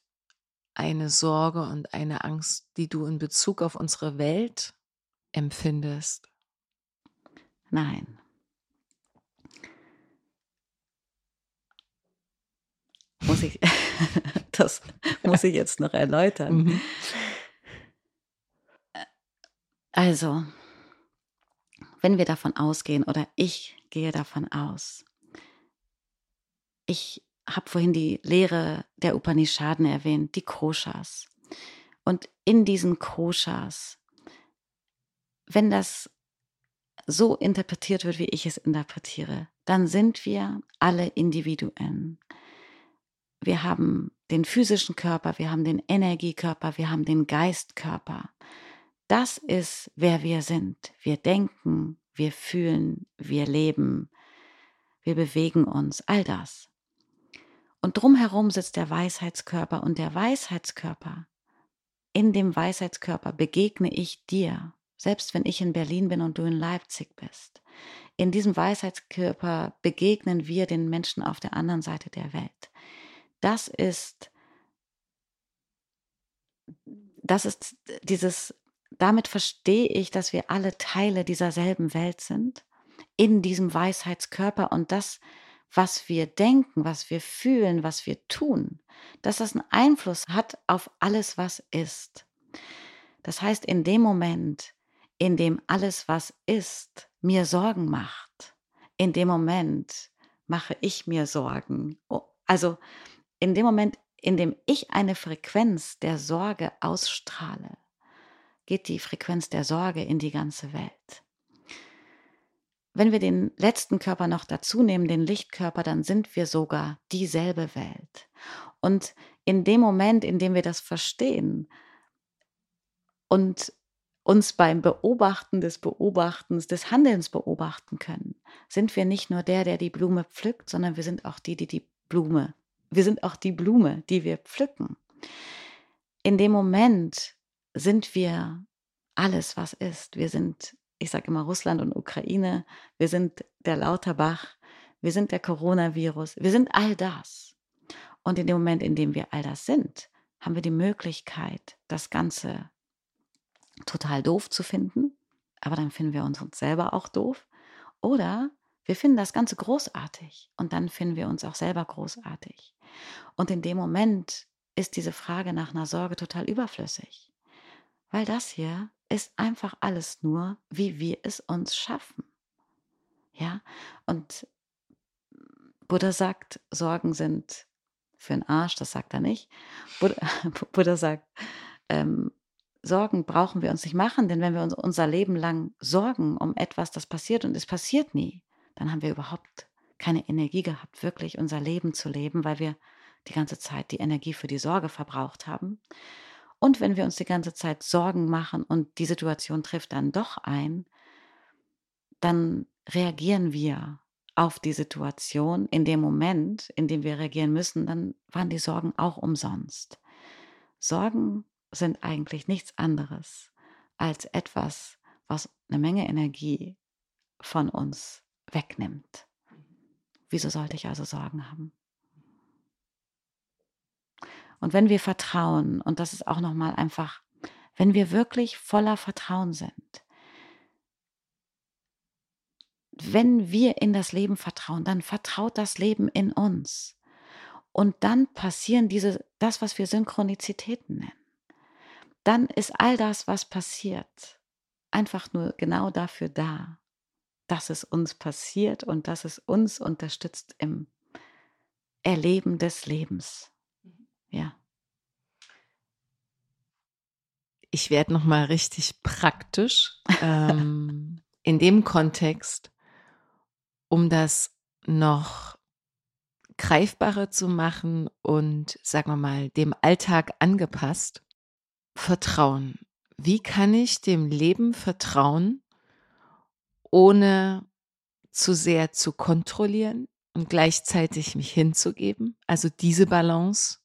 eine Sorge und eine Angst, die du in Bezug auf unsere Welt empfindest? Nein. muss ich, [laughs] das muss ich jetzt noch erläutern. Mhm. Also, wenn wir davon ausgehen, oder ich gehe davon aus, ich habe vorhin die Lehre der Upanishaden erwähnt, die Koshas. Und in diesen Koshas, wenn das so interpretiert wird, wie ich es interpretiere, dann sind wir alle Individuen. Wir haben den physischen Körper, wir haben den Energiekörper, wir haben den Geistkörper. Das ist, wer wir sind. Wir denken, wir fühlen, wir leben, wir bewegen uns, all das. Und drumherum sitzt der Weisheitskörper und der Weisheitskörper, in dem Weisheitskörper begegne ich dir, selbst wenn ich in Berlin bin und du in Leipzig bist. In diesem Weisheitskörper begegnen wir den Menschen auf der anderen Seite der Welt. Das ist das ist dieses, damit verstehe ich, dass wir alle Teile dieser selben Welt sind, in diesem Weisheitskörper und das, was wir denken, was wir fühlen, was wir tun, dass das einen Einfluss hat auf alles, was ist. Das heißt, in dem Moment, in dem alles, was ist, mir Sorgen macht, in dem Moment mache ich mir Sorgen. Also in dem Moment, in dem ich eine Frequenz der Sorge ausstrahle, geht die Frequenz der Sorge in die ganze Welt. Wenn wir den letzten Körper noch dazu nehmen, den Lichtkörper, dann sind wir sogar dieselbe Welt. Und in dem Moment, in dem wir das verstehen und uns beim Beobachten des Beobachtens, des Handelns beobachten können, sind wir nicht nur der, der die Blume pflückt, sondern wir sind auch die, die die Blume, wir sind auch die Blume, die wir pflücken. In dem Moment sind wir alles, was ist. Wir sind ich sage immer Russland und Ukraine, wir sind der Lauterbach, wir sind der Coronavirus, wir sind all das. Und in dem Moment, in dem wir all das sind, haben wir die Möglichkeit, das Ganze total doof zu finden, aber dann finden wir uns selber auch doof. Oder wir finden das Ganze großartig und dann finden wir uns auch selber großartig. Und in dem Moment ist diese Frage nach einer Sorge total überflüssig, weil das hier ist einfach alles nur, wie wir es uns schaffen. Ja, und Buddha sagt, Sorgen sind für den Arsch, das sagt er nicht. Buddha, [laughs] Buddha sagt, ähm, Sorgen brauchen wir uns nicht machen, denn wenn wir uns unser Leben lang sorgen um etwas, das passiert und es passiert nie, dann haben wir überhaupt keine Energie gehabt, wirklich unser Leben zu leben, weil wir die ganze Zeit die Energie für die Sorge verbraucht haben. Und wenn wir uns die ganze Zeit Sorgen machen und die Situation trifft dann doch ein, dann reagieren wir auf die Situation in dem Moment, in dem wir reagieren müssen, dann waren die Sorgen auch umsonst. Sorgen sind eigentlich nichts anderes als etwas, was eine Menge Energie von uns wegnimmt. Wieso sollte ich also Sorgen haben? Und wenn wir vertrauen, und das ist auch nochmal einfach, wenn wir wirklich voller Vertrauen sind, wenn wir in das Leben vertrauen, dann vertraut das Leben in uns. Und dann passieren diese, das, was wir Synchronizitäten nennen. Dann ist all das, was passiert, einfach nur genau dafür da, dass es uns passiert und dass es uns unterstützt im Erleben des Lebens. Ja. Ich werde noch mal richtig praktisch ähm, [laughs] in dem Kontext, um das noch greifbarer zu machen und sagen wir mal dem Alltag angepasst. Vertrauen. Wie kann ich dem Leben vertrauen, ohne zu sehr zu kontrollieren und gleichzeitig mich hinzugeben? Also diese Balance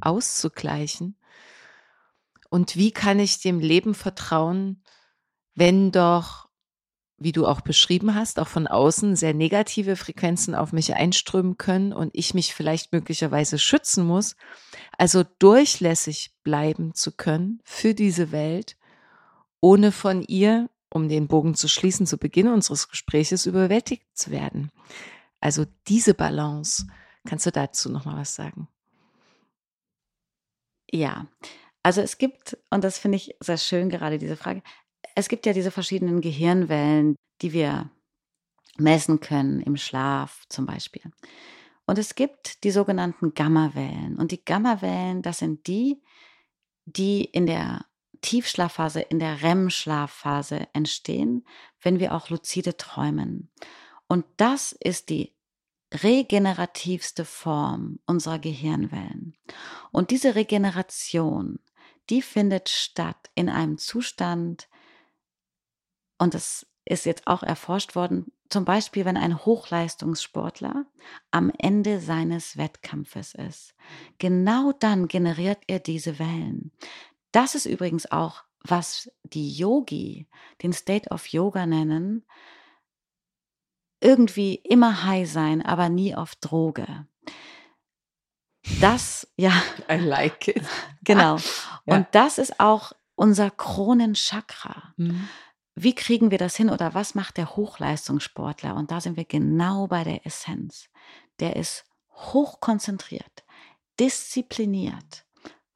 auszugleichen? Und wie kann ich dem Leben vertrauen, wenn doch, wie du auch beschrieben hast, auch von außen sehr negative Frequenzen auf mich einströmen können und ich mich vielleicht möglicherweise schützen muss, also durchlässig bleiben zu können für diese Welt, ohne von ihr, um den Bogen zu schließen, zu Beginn unseres Gespräches überwältigt zu werden. Also diese Balance. Kannst du dazu noch mal was sagen? Ja, also es gibt, und das finde ich sehr schön gerade diese Frage, es gibt ja diese verschiedenen Gehirnwellen, die wir messen können im Schlaf zum Beispiel. Und es gibt die sogenannten Gammawellen. Und die Gammawellen, das sind die, die in der Tiefschlafphase, in der REM-Schlafphase entstehen, wenn wir auch luzide träumen. Und das ist die regenerativste Form unserer Gehirnwellen. Und diese Regeneration, die findet statt in einem Zustand, und das ist jetzt auch erforscht worden, zum Beispiel, wenn ein Hochleistungssportler am Ende seines Wettkampfes ist. Genau dann generiert er diese Wellen. Das ist übrigens auch, was die Yogi den State of Yoga nennen, irgendwie immer high sein, aber nie auf Droge. Das, ja. I like it. [laughs] Genau. [laughs] Ja. Und das ist auch unser Kronenchakra. Mhm. Wie kriegen wir das hin oder was macht der Hochleistungssportler? Und da sind wir genau bei der Essenz. Der ist hochkonzentriert, diszipliniert,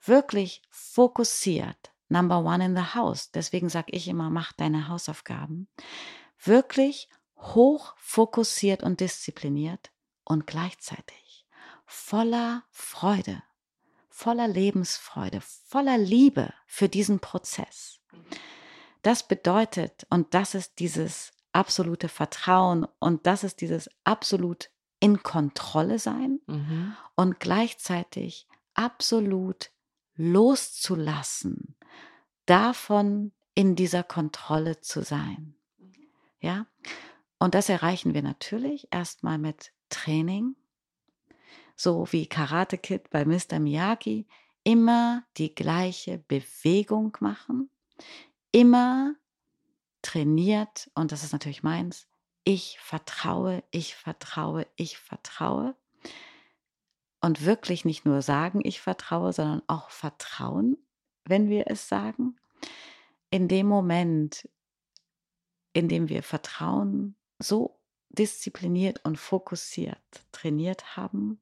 wirklich fokussiert. Number one in the house. Deswegen sage ich immer, mach deine Hausaufgaben. Wirklich hoch fokussiert und diszipliniert und gleichzeitig voller Freude, voller Lebensfreude, voller Liebe für diesen Prozess. Das bedeutet, und das ist dieses absolute Vertrauen und das ist dieses absolut in Kontrolle sein mhm. und gleichzeitig absolut loszulassen, davon in dieser Kontrolle zu sein. Ja? Und das erreichen wir natürlich erstmal mit Training, so wie Karate Kid bei Mr. Miyagi, immer die gleiche Bewegung machen, immer trainiert, und das ist natürlich meins, ich vertraue, ich vertraue, ich vertraue. Und wirklich nicht nur sagen, ich vertraue, sondern auch vertrauen, wenn wir es sagen. In dem Moment, in dem wir Vertrauen so diszipliniert und fokussiert trainiert haben,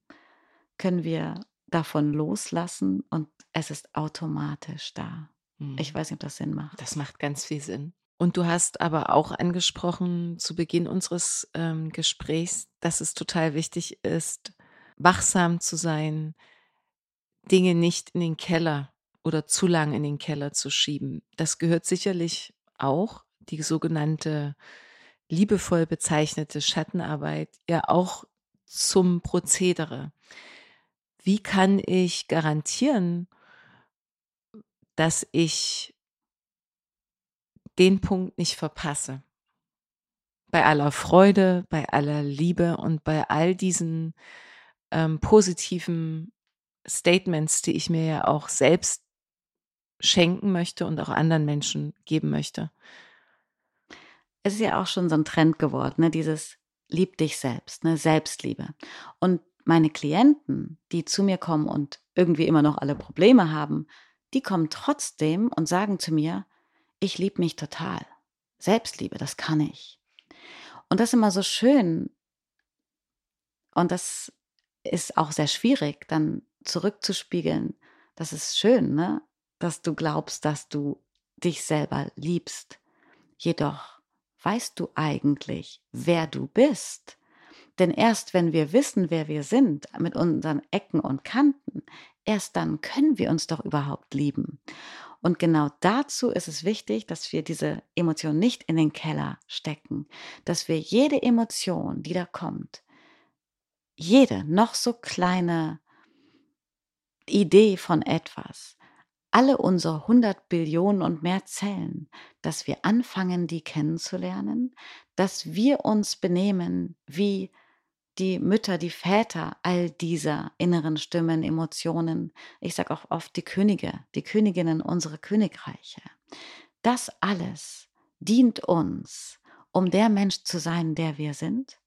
können wir davon loslassen und es ist automatisch da. Hm. Ich weiß nicht, ob das Sinn macht. Das macht ganz viel Sinn. Und du hast aber auch angesprochen zu Beginn unseres ähm, Gesprächs, dass es total wichtig ist, wachsam zu sein, Dinge nicht in den Keller oder zu lang in den Keller zu schieben. Das gehört sicherlich auch, die sogenannte liebevoll bezeichnete Schattenarbeit, ja auch zum Prozedere. Wie kann ich garantieren, dass ich den Punkt nicht verpasse? Bei aller Freude, bei aller Liebe und bei all diesen ähm, positiven Statements, die ich mir ja auch selbst schenken möchte und auch anderen Menschen geben möchte. Es ist ja auch schon so ein Trend geworden, ne? dieses Lieb dich selbst, ne? Selbstliebe. Und meine Klienten, die zu mir kommen und irgendwie immer noch alle Probleme haben, die kommen trotzdem und sagen zu mir, ich liebe mich total. Selbstliebe, das kann ich. Und das ist immer so schön. Und das ist auch sehr schwierig, dann zurückzuspiegeln. Das ist schön, ne? dass du glaubst, dass du dich selber liebst. Jedoch weißt du eigentlich, wer du bist. Denn erst wenn wir wissen, wer wir sind, mit unseren Ecken und Kanten, erst dann können wir uns doch überhaupt lieben. Und genau dazu ist es wichtig, dass wir diese Emotion nicht in den Keller stecken, dass wir jede Emotion, die da kommt, jede noch so kleine Idee von etwas, alle unsere 100 Billionen und mehr Zellen, dass wir anfangen, die kennenzulernen, dass wir uns benehmen wie die Mütter, die Väter all dieser inneren Stimmen, Emotionen. Ich sage auch oft die Könige, die Königinnen unserer Königreiche. Das alles dient uns, um der Mensch zu sein, der wir sind.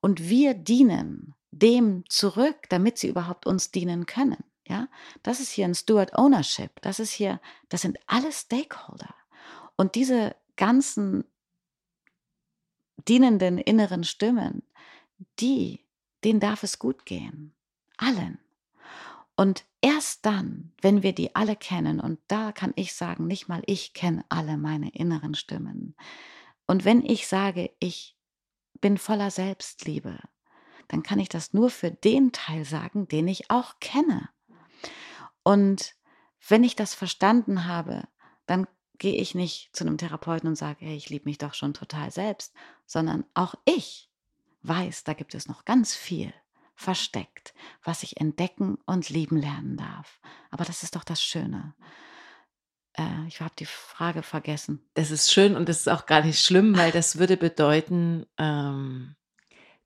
Und wir dienen dem zurück, damit sie überhaupt uns dienen können. Ja, das ist hier ein Steward Ownership. Das ist hier, das sind alle Stakeholder. Und diese ganzen dienenden inneren Stimmen, die, denen darf es gut gehen. Allen. Und erst dann, wenn wir die alle kennen, und da kann ich sagen, nicht mal ich kenne alle meine inneren Stimmen. Und wenn ich sage, ich bin voller Selbstliebe, dann kann ich das nur für den Teil sagen, den ich auch kenne. Und wenn ich das verstanden habe, dann gehe ich nicht zu einem Therapeuten und sage, hey, ich liebe mich doch schon total selbst, sondern auch ich weiß, da gibt es noch ganz viel versteckt, was ich entdecken und lieben lernen darf. Aber das ist doch das Schöne. Äh, ich habe die Frage vergessen. Das ist schön und das ist auch gar nicht schlimm, weil das würde bedeuten, ähm,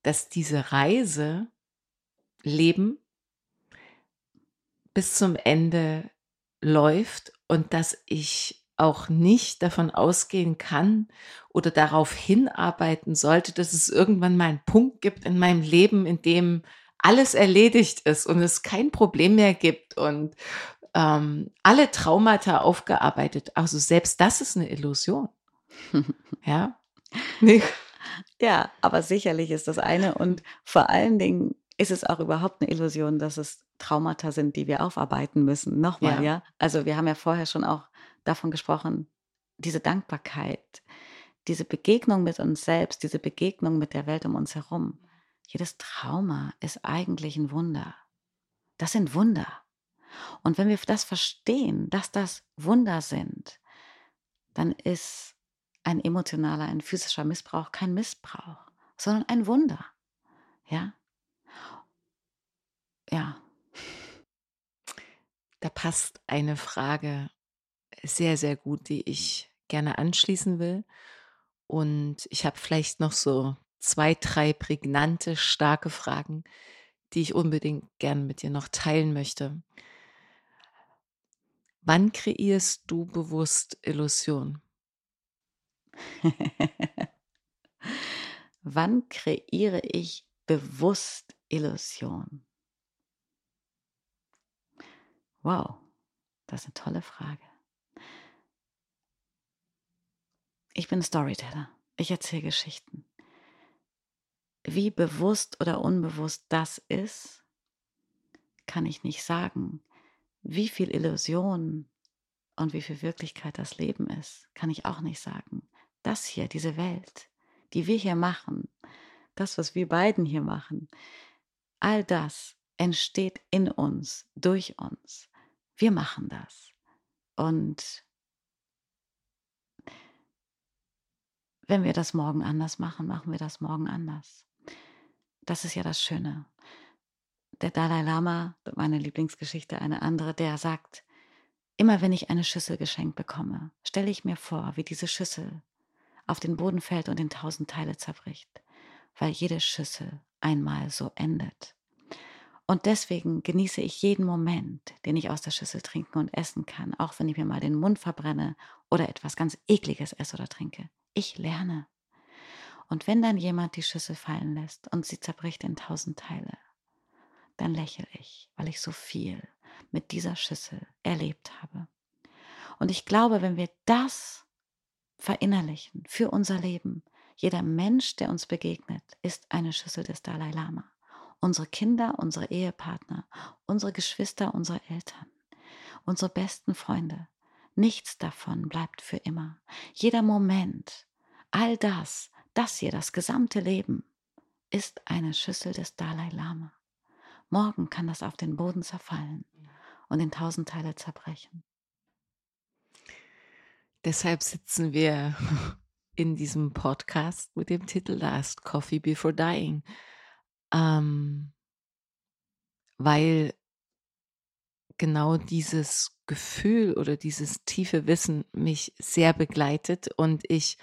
dass diese Reise Leben bis zum Ende läuft und dass ich auch nicht davon ausgehen kann oder darauf hinarbeiten sollte, dass es irgendwann mal einen Punkt gibt in meinem Leben, in dem alles erledigt ist und es kein Problem mehr gibt und ähm, alle Traumata aufgearbeitet. Also selbst das ist eine Illusion. [laughs] ja. Nee. Ja, aber sicherlich ist das eine. Und vor allen Dingen ist es auch überhaupt eine Illusion, dass es Traumata sind, die wir aufarbeiten müssen. Nochmal, ja. ja? Also wir haben ja vorher schon auch davon gesprochen, diese Dankbarkeit, diese Begegnung mit uns selbst, diese Begegnung mit der Welt um uns herum. Jedes Trauma ist eigentlich ein Wunder. Das sind Wunder. Und wenn wir das verstehen, dass das Wunder sind, dann ist ein emotionaler, ein physischer Missbrauch kein Missbrauch, sondern ein Wunder. Ja? Ja. Da passt eine Frage sehr, sehr gut, die ich gerne anschließen will. Und ich habe vielleicht noch so zwei, drei prägnante, starke Fragen, die ich unbedingt gerne mit dir noch teilen möchte. Wann kreierst du bewusst Illusion? [laughs] Wann kreiere ich bewusst Illusion? Wow, das ist eine tolle Frage. Ich bin Storyteller. Ich erzähle Geschichten. Wie bewusst oder unbewusst das ist, kann ich nicht sagen. Wie viel Illusion und wie viel Wirklichkeit das Leben ist, kann ich auch nicht sagen. Das hier, diese Welt, die wir hier machen, das, was wir beiden hier machen, all das entsteht in uns, durch uns. Wir machen das. Und wenn wir das morgen anders machen, machen wir das morgen anders. Das ist ja das Schöne. Der Dalai Lama, meine Lieblingsgeschichte, eine andere, der sagt, immer wenn ich eine Schüssel geschenkt bekomme, stelle ich mir vor, wie diese Schüssel auf den Boden fällt und in tausend Teile zerbricht, weil jede Schüssel einmal so endet. Und deswegen genieße ich jeden Moment, den ich aus der Schüssel trinken und essen kann, auch wenn ich mir mal den Mund verbrenne oder etwas ganz Ekliges esse oder trinke. Ich lerne. Und wenn dann jemand die Schüssel fallen lässt und sie zerbricht in tausend Teile, dann lächle ich, weil ich so viel mit dieser Schüssel erlebt habe. Und ich glaube, wenn wir das verinnerlichen für unser Leben, jeder Mensch, der uns begegnet, ist eine Schüssel des Dalai Lama unsere Kinder, unsere Ehepartner, unsere Geschwister, unsere Eltern, unsere besten Freunde. Nichts davon bleibt für immer. Jeder Moment, all das, das hier, das gesamte Leben, ist eine Schüssel des Dalai Lama. Morgen kann das auf den Boden zerfallen und in tausend Teile zerbrechen. Deshalb sitzen wir [laughs] in diesem Podcast mit dem Titel Last Coffee Before Dying ähm, weil genau dieses Gefühl oder dieses tiefe Wissen mich sehr begleitet und ich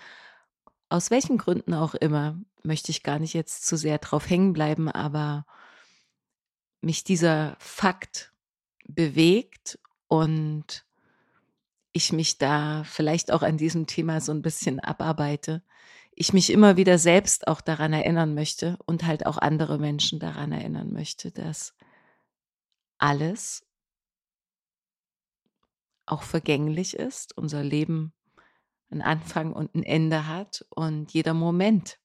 aus welchen Gründen auch immer, möchte ich gar nicht jetzt zu sehr drauf hängen bleiben, aber mich dieser Fakt bewegt und ich mich da vielleicht auch an diesem Thema so ein bisschen abarbeite, ich mich immer wieder selbst auch daran erinnern möchte und halt auch andere Menschen daran erinnern möchte, dass alles auch vergänglich ist, unser Leben einen Anfang und ein Ende hat und jeder Moment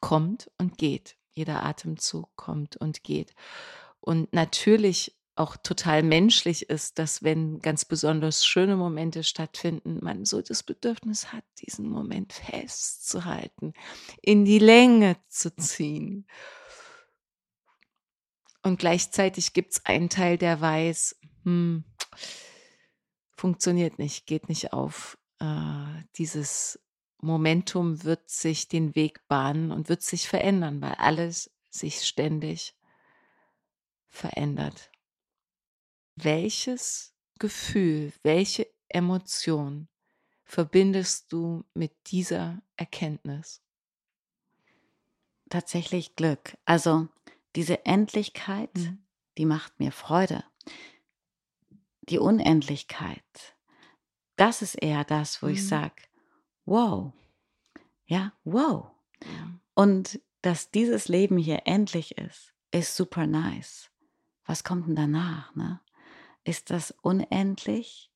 kommt und geht, jeder Atemzug kommt und geht. Und natürlich auch total menschlich ist, dass wenn ganz besonders schöne Momente stattfinden, man so das Bedürfnis hat, diesen Moment festzuhalten, in die Länge zu ziehen. Und gleichzeitig gibt es einen Teil, der weiß, hm, funktioniert nicht, geht nicht auf. Äh, dieses Momentum wird sich den Weg bahnen und wird sich verändern, weil alles sich ständig verändert welches Gefühl, welche Emotion verbindest du mit dieser Erkenntnis? Tatsächlich Glück. Also diese Endlichkeit, mhm. die macht mir Freude. Die Unendlichkeit, das ist eher das, wo mhm. ich sage, wow, ja, wow. Ja. Und dass dieses Leben hier endlich ist, ist super nice. Was kommt denn danach? Ne? Ist das unendlich,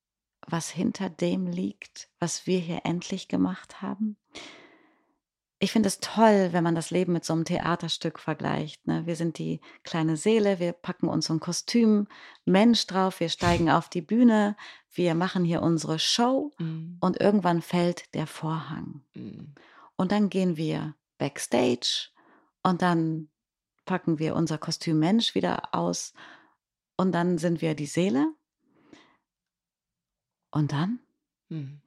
was hinter dem liegt, was wir hier endlich gemacht haben? Ich finde es toll, wenn man das Leben mit so einem Theaterstück vergleicht. Ne? Wir sind die kleine Seele, wir packen uns so ein Kostüm, Mensch drauf, wir steigen auf die Bühne, wir machen hier unsere Show Mhm. und irgendwann fällt der Vorhang. Mhm. Und dann gehen wir backstage und dann packen wir unser Kostüm Mensch wieder aus und dann sind wir die Seele. Und dann? Mhm.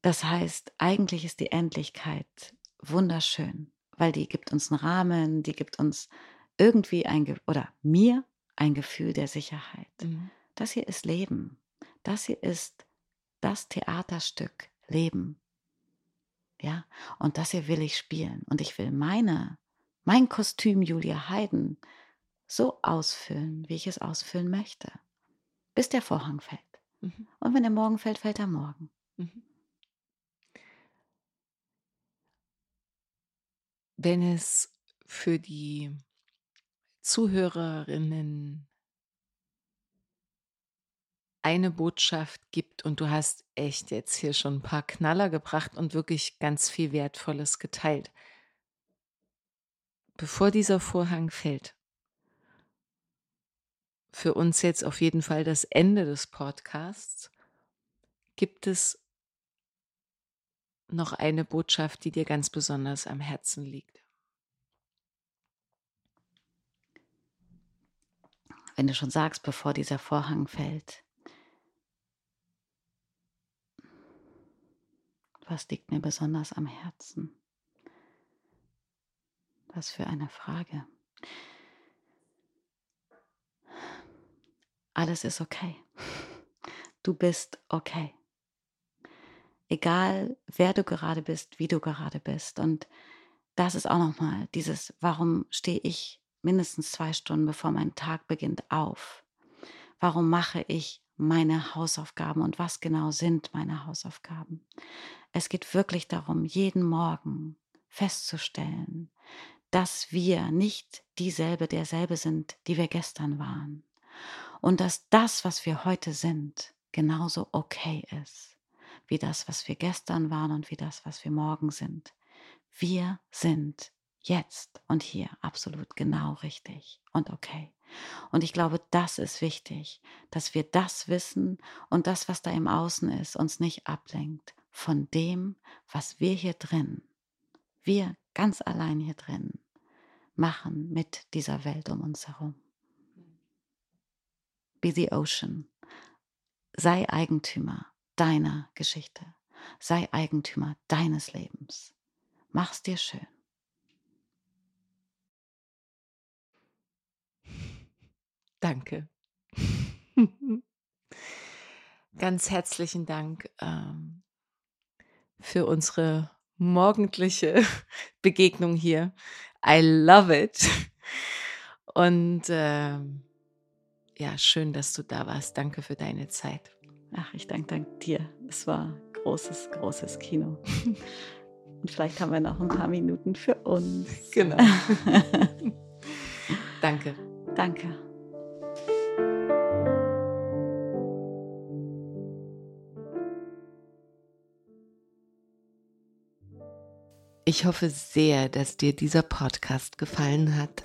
Das heißt, eigentlich ist die Endlichkeit wunderschön, weil die gibt uns einen Rahmen, die gibt uns irgendwie ein, Ge oder mir ein Gefühl der Sicherheit. Mhm. Das hier ist Leben. Das hier ist das Theaterstück Leben. Ja, und das hier will ich spielen. Und ich will meine, mein Kostüm Julia Haydn so ausfüllen, wie ich es ausfüllen möchte, bis der Vorhang fällt. Mhm. Und wenn er morgen fällt, fällt er morgen. Mhm. Wenn es für die Zuhörerinnen eine Botschaft gibt und du hast echt jetzt hier schon ein paar Knaller gebracht und wirklich ganz viel Wertvolles geteilt. Bevor dieser Vorhang fällt, für uns jetzt auf jeden Fall das Ende des Podcasts, gibt es noch eine Botschaft, die dir ganz besonders am Herzen liegt. Wenn du schon sagst, bevor dieser Vorhang fällt, was liegt mir besonders am Herzen? Was für eine Frage. Alles ist okay. Du bist okay. Egal, wer du gerade bist, wie du gerade bist. Und das ist auch nochmal dieses, warum stehe ich mindestens zwei Stunden bevor mein Tag beginnt auf? Warum mache ich meine Hausaufgaben und was genau sind meine Hausaufgaben? Es geht wirklich darum, jeden Morgen festzustellen, dass wir nicht dieselbe derselbe sind, die wir gestern waren. Und dass das, was wir heute sind, genauso okay ist, wie das, was wir gestern waren und wie das, was wir morgen sind. Wir sind jetzt und hier absolut genau richtig und okay. Und ich glaube, das ist wichtig, dass wir das wissen und das, was da im Außen ist, uns nicht ablenkt von dem, was wir hier drin, wir ganz allein hier drin, machen mit dieser Welt um uns herum. Be the ocean. Sei Eigentümer deiner Geschichte. Sei Eigentümer deines Lebens. Mach's dir schön. Danke. [laughs] Ganz herzlichen Dank ähm, für unsere morgendliche [laughs] Begegnung hier. I love it. Und ähm, ja, schön, dass du da warst. Danke für deine Zeit. Ach, ich danke dank dir. Es war großes, großes Kino. [laughs] Und vielleicht haben wir noch ein paar Minuten für uns. [laughs] Genau. [laughs] Danke. Danke. Ich hoffe sehr, dass dir dieser Podcast gefallen hat